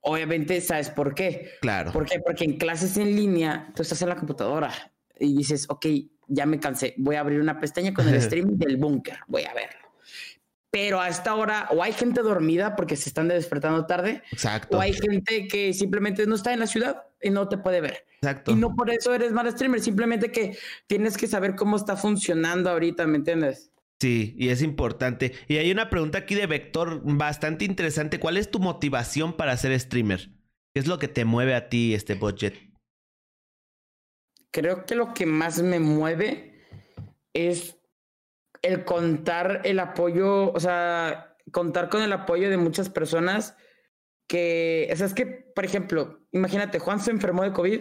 obviamente, ¿sabes por qué? Claro. ¿Por qué? Porque en clases en línea, tú estás en la computadora y dices, ok, ya me cansé, voy a abrir una pestaña con el streaming del búnker, voy a verlo. Pero a esta hora, o hay gente dormida porque se están despertando tarde, Exacto. o hay gente que simplemente no está en la ciudad y no te puede ver. Exacto. Y no por eso eres mal streamer, simplemente que tienes que saber cómo está funcionando ahorita, ¿me entiendes? Sí, y es importante. Y hay una pregunta aquí de Vector bastante interesante. ¿Cuál es tu motivación para ser streamer? ¿Qué es lo que te mueve a ti este budget? Creo que lo que más me mueve es el contar el apoyo, o sea, contar con el apoyo de muchas personas que, o sea, es que, por ejemplo, imagínate, Juan se enfermó de COVID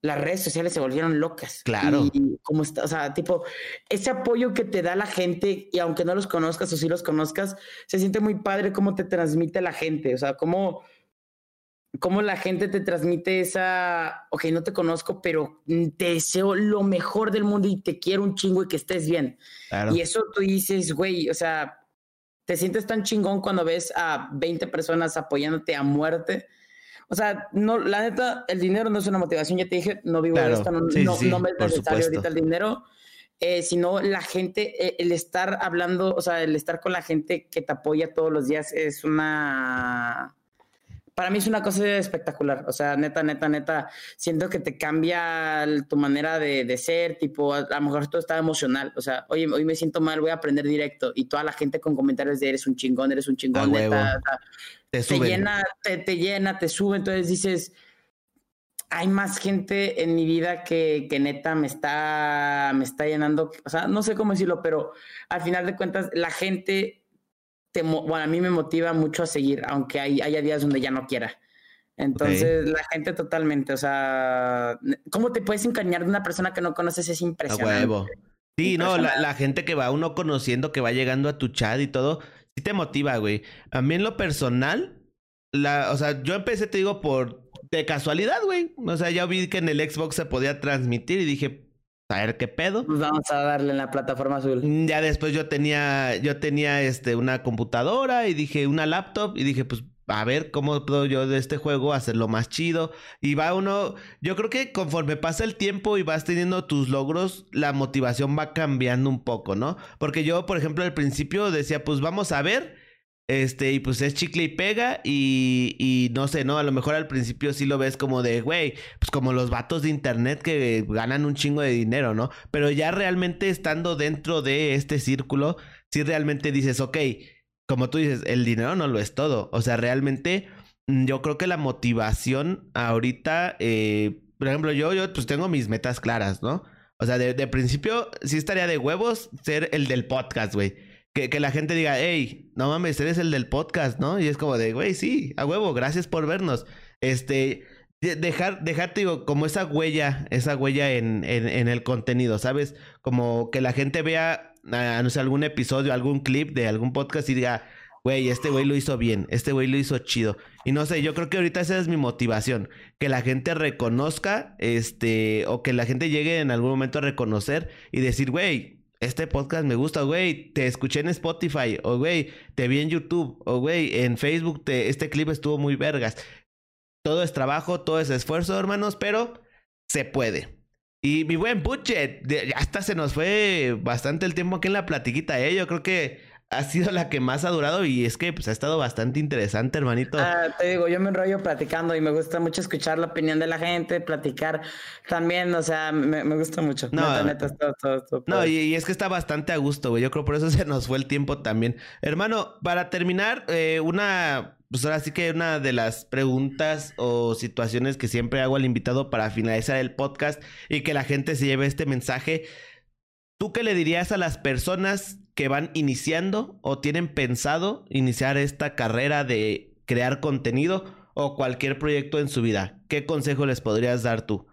las redes sociales se volvieron locas. Claro. Y, como está, o sea, tipo, ese apoyo que te da la gente, y aunque no los conozcas o sí los conozcas, se siente muy padre cómo te transmite la gente. O sea, cómo, cómo la gente te transmite esa, ok, no te conozco, pero te deseo lo mejor del mundo y te quiero un chingo y que estés bien. Claro. Y eso tú dices, güey, o sea, te sientes tan chingón cuando ves a 20 personas apoyándote a muerte o sea, no, la neta, el dinero no es una motivación. Ya te dije, no vivo de esto, no, no, me es necesario ahorita el dinero. Eh, sino la gente, eh, el estar hablando, o sea, el estar con la gente que te apoya todos los días es una para mí es una cosa espectacular. O sea, neta, neta, neta, siento que te cambia tu manera de, ser, tipo, a, lo mejor todo está emocional. O sea, oye, hoy me siento mal, voy a aprender directo. Y toda la gente con comentarios de eres un chingón, eres un chingón, neta, te, llena, te, llena, te sube. Entonces dices, hay más gente en mi vida que, que neta me está, me está llenando. O sea, no sé cómo decirlo, pero al final de cuentas, la gente bueno, a mí me motiva mucho a seguir, aunque hay, haya días donde ya no quiera. Entonces, la gente totalmente, o sea, ¿cómo te puedes engañar de una persona que no conoces? Es impresionante. Sí, no, la, gente que va uno conociendo, que va llegando a tu chat y todo, sí te motiva, güey. A mí en lo personal, la, o sea, yo empecé, te digo, por de casualidad, güey. O sea, ya vi que en el Xbox se podía transmitir y dije, a ver qué pedo. Pues vamos a darle en la plataforma azul. Mm, ya después yo tenía, yo tenía este, una computadora y dije una laptop y dije, pues a ver cómo puedo yo de este juego hacerlo más chido. Y va uno, yo creo que conforme pasa el tiempo y vas teniendo tus logros, la motivación va cambiando un poco, ¿no? Porque yo, por ejemplo, al principio decía, pues vamos a ver este, y pues es chicle y pega y, y no sé, ¿no? A lo mejor al principio sí lo ves como de, güey, pues como los vatos de internet que ganan un chingo de dinero, ¿no? Pero ya realmente estando dentro de este círculo, sí realmente dices, ok, como tú dices, el dinero no lo es todo. O sea, realmente mm, yo creo que la motivación ahorita, eh, por ejemplo, yo, yo pues tengo mis metas claras, ¿no? O sea, de, de principio sí estaría de huevos ser el del podcast, güey que, la gente diga, hey, no mames, eres el del podcast, ¿no? Y es como de, güey, sí, a huevo, gracias por vernos. Este, dejar, dejarte, digo, como esa huella, esa huella en, en, el contenido, ¿sabes? Como que la gente vea, no sé, algún episodio, algún clip de algún podcast y diga, güey, este güey lo hizo bien, este güey lo hizo chido. Y no sé, yo creo que ahorita esa es mi motivación, que la gente reconozca, este, o que la gente llegue en algún momento a reconocer y decir, güey, este podcast me gusta, güey, te escuché en Spotify, o güey, te vi en YouTube, o güey, en Facebook, te, este clip estuvo muy vergas. Todo es trabajo, todo es esfuerzo, hermanos, pero se puede. Y mi buen budget, hasta se nos fue bastante el tiempo aquí en la platiquita, ¿eh? Yo creo que ha sido la que más ha durado y es que pues ha estado bastante interesante, hermanito. Ah, te digo, yo me enrollo platicando y me gusta mucho escuchar la opinión de la gente, platicar también, o sea, me, gusta mucho. No, no y, es que está bastante a gusto, güey. Yo creo por eso se nos fue el tiempo también. Hermano, para terminar, eh, una, pues ahora sí que una de las preguntas o situaciones que siempre hago al invitado para finalizar el podcast y que la gente se lleve este mensaje. ¿Tú qué le dirías a las personas que van iniciando o tienen pensado iniciar esta carrera de crear contenido o cualquier proyecto en su vida? ¿Qué consejo les podrías dar tú?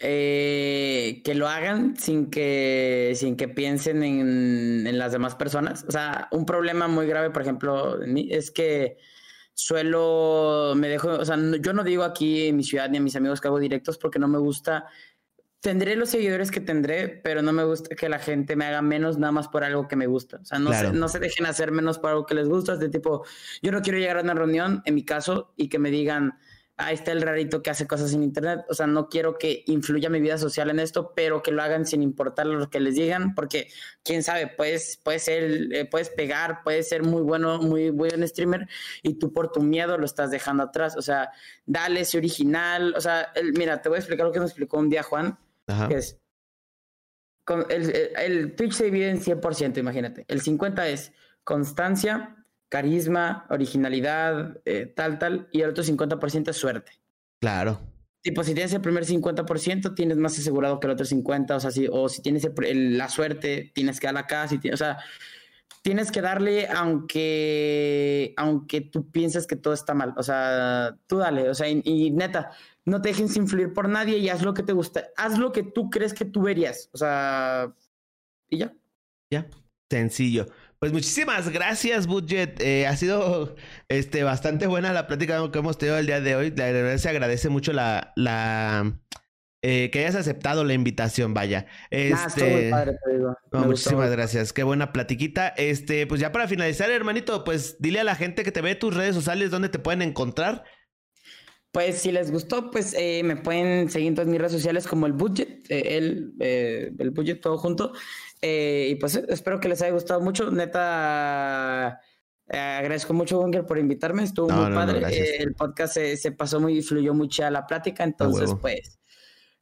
Eh, que lo hagan sin que, sin que piensen en, las demás personas. O sea, un problema muy grave, por ejemplo, es que suelo, me dejo, o sea, yo no digo aquí en mi ciudad ni a mis amigos que hago directos porque no me gusta tendré los seguidores que tendré, pero no me gusta que la gente me haga menos nada más por algo que me gusta. O sea, no, se, no se dejen hacer menos por algo que les gusta. Es de tipo, yo no quiero llegar a una reunión, en mi caso, y que me digan, ahí está el rarito que hace cosas en internet. O sea, no quiero que influya mi vida social en esto, pero que lo hagan sin importar lo que les digan, porque quién sabe, puedes, puedes ser, eh, puedes pegar, puedes ser muy bueno, muy buen streamer, y tú por tu miedo lo estás dejando atrás. O sea, dale ese original. O sea, mira, te voy a explicar lo que me explicó un día Juan es, el, el, Twitch se divide en 100%, imagínate. El 50% es constancia, carisma, originalidad, eh, tal, tal, y el otro 50% es suerte. Claro. Tipo, si tienes el primer 50%, tienes más asegurado que el otro 50%, o sea, si, o si tienes la suerte, tienes que dar la si o sea, tienes que darle aunque, aunque tú pienses que todo está mal, o sea, tú dale, o sea, y neta, no te dejes influir por nadie y haz lo que te gusta, haz lo que tú crees que tú verías, o sea, y ya. Ya, sencillo. Pues muchísimas gracias, Budget. Eh, ha sido este, bastante buena la plática que hemos tenido el día de hoy. La verdad se agradece mucho la, la eh, que hayas aceptado la invitación, vaya. Este, padre, te digo. muchísimas gracias. Qué buena platiquita. Este, pues ya para finalizar, hermanito, pues dile a la gente que te ve tus redes sociales dónde te pueden encontrar. Pues si les gustó, pues eh, me pueden seguir en todas mis redes sociales como el budget, eh, el, eh, el budget todo junto. y pues espero que les haya gustado mucho. Neta, agradezco mucho, Bunker, por invitarme. Estuvo muy padre. el podcast se, se, pasó muy, fluyó mucho a la plática. Entonces, pues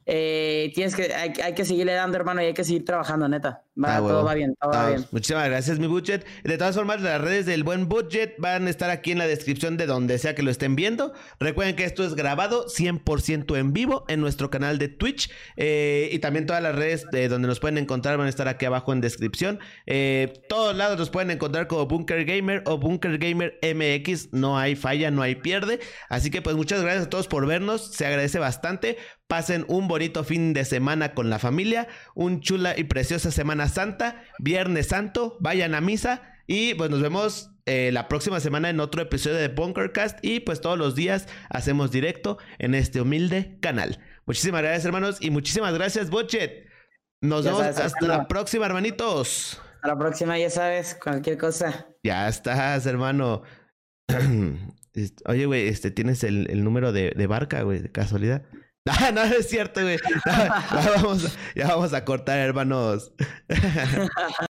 eh, tienes que, hay, que seguirle dando, hermano, y hay que seguir trabajando, neta. Va, ah, todo va bien, todo va ah, bien. Muchísimas gracias, mi budget. De todas formas, las redes del buen budget van a estar aquí en la descripción de donde sea que lo estén viendo. Recuerden que esto es grabado 100% en vivo en nuestro canal de Twitch. Eh, y también todas las redes de donde nos pueden encontrar van a estar aquí abajo en descripción. Eh, todos lados nos pueden encontrar como Bunker Gamer o Bunker Gamer MX. No hay falla, no hay pierde. Así que pues muchas gracias a todos por vernos. Se agradece bastante. Pasen un bonito fin de semana con la familia, un chula y preciosa Semana Santa, Viernes Santo, vayan a misa y pues nos vemos eh, la próxima semana en otro episodio de Bunkercast y pues todos los días hacemos directo en este humilde canal. Muchísimas gracias hermanos y muchísimas gracias Bochet. Nos vemos hasta la próxima hermanitos. Hasta la próxima ya sabes, cualquier cosa. Ya estás hermano. Oye, güey, este, ¿tienes el, el número de, de barca, güey, de casualidad? Ah, no, es cierto, güey. ya, vamos, ya vamos a cortar, hermanos.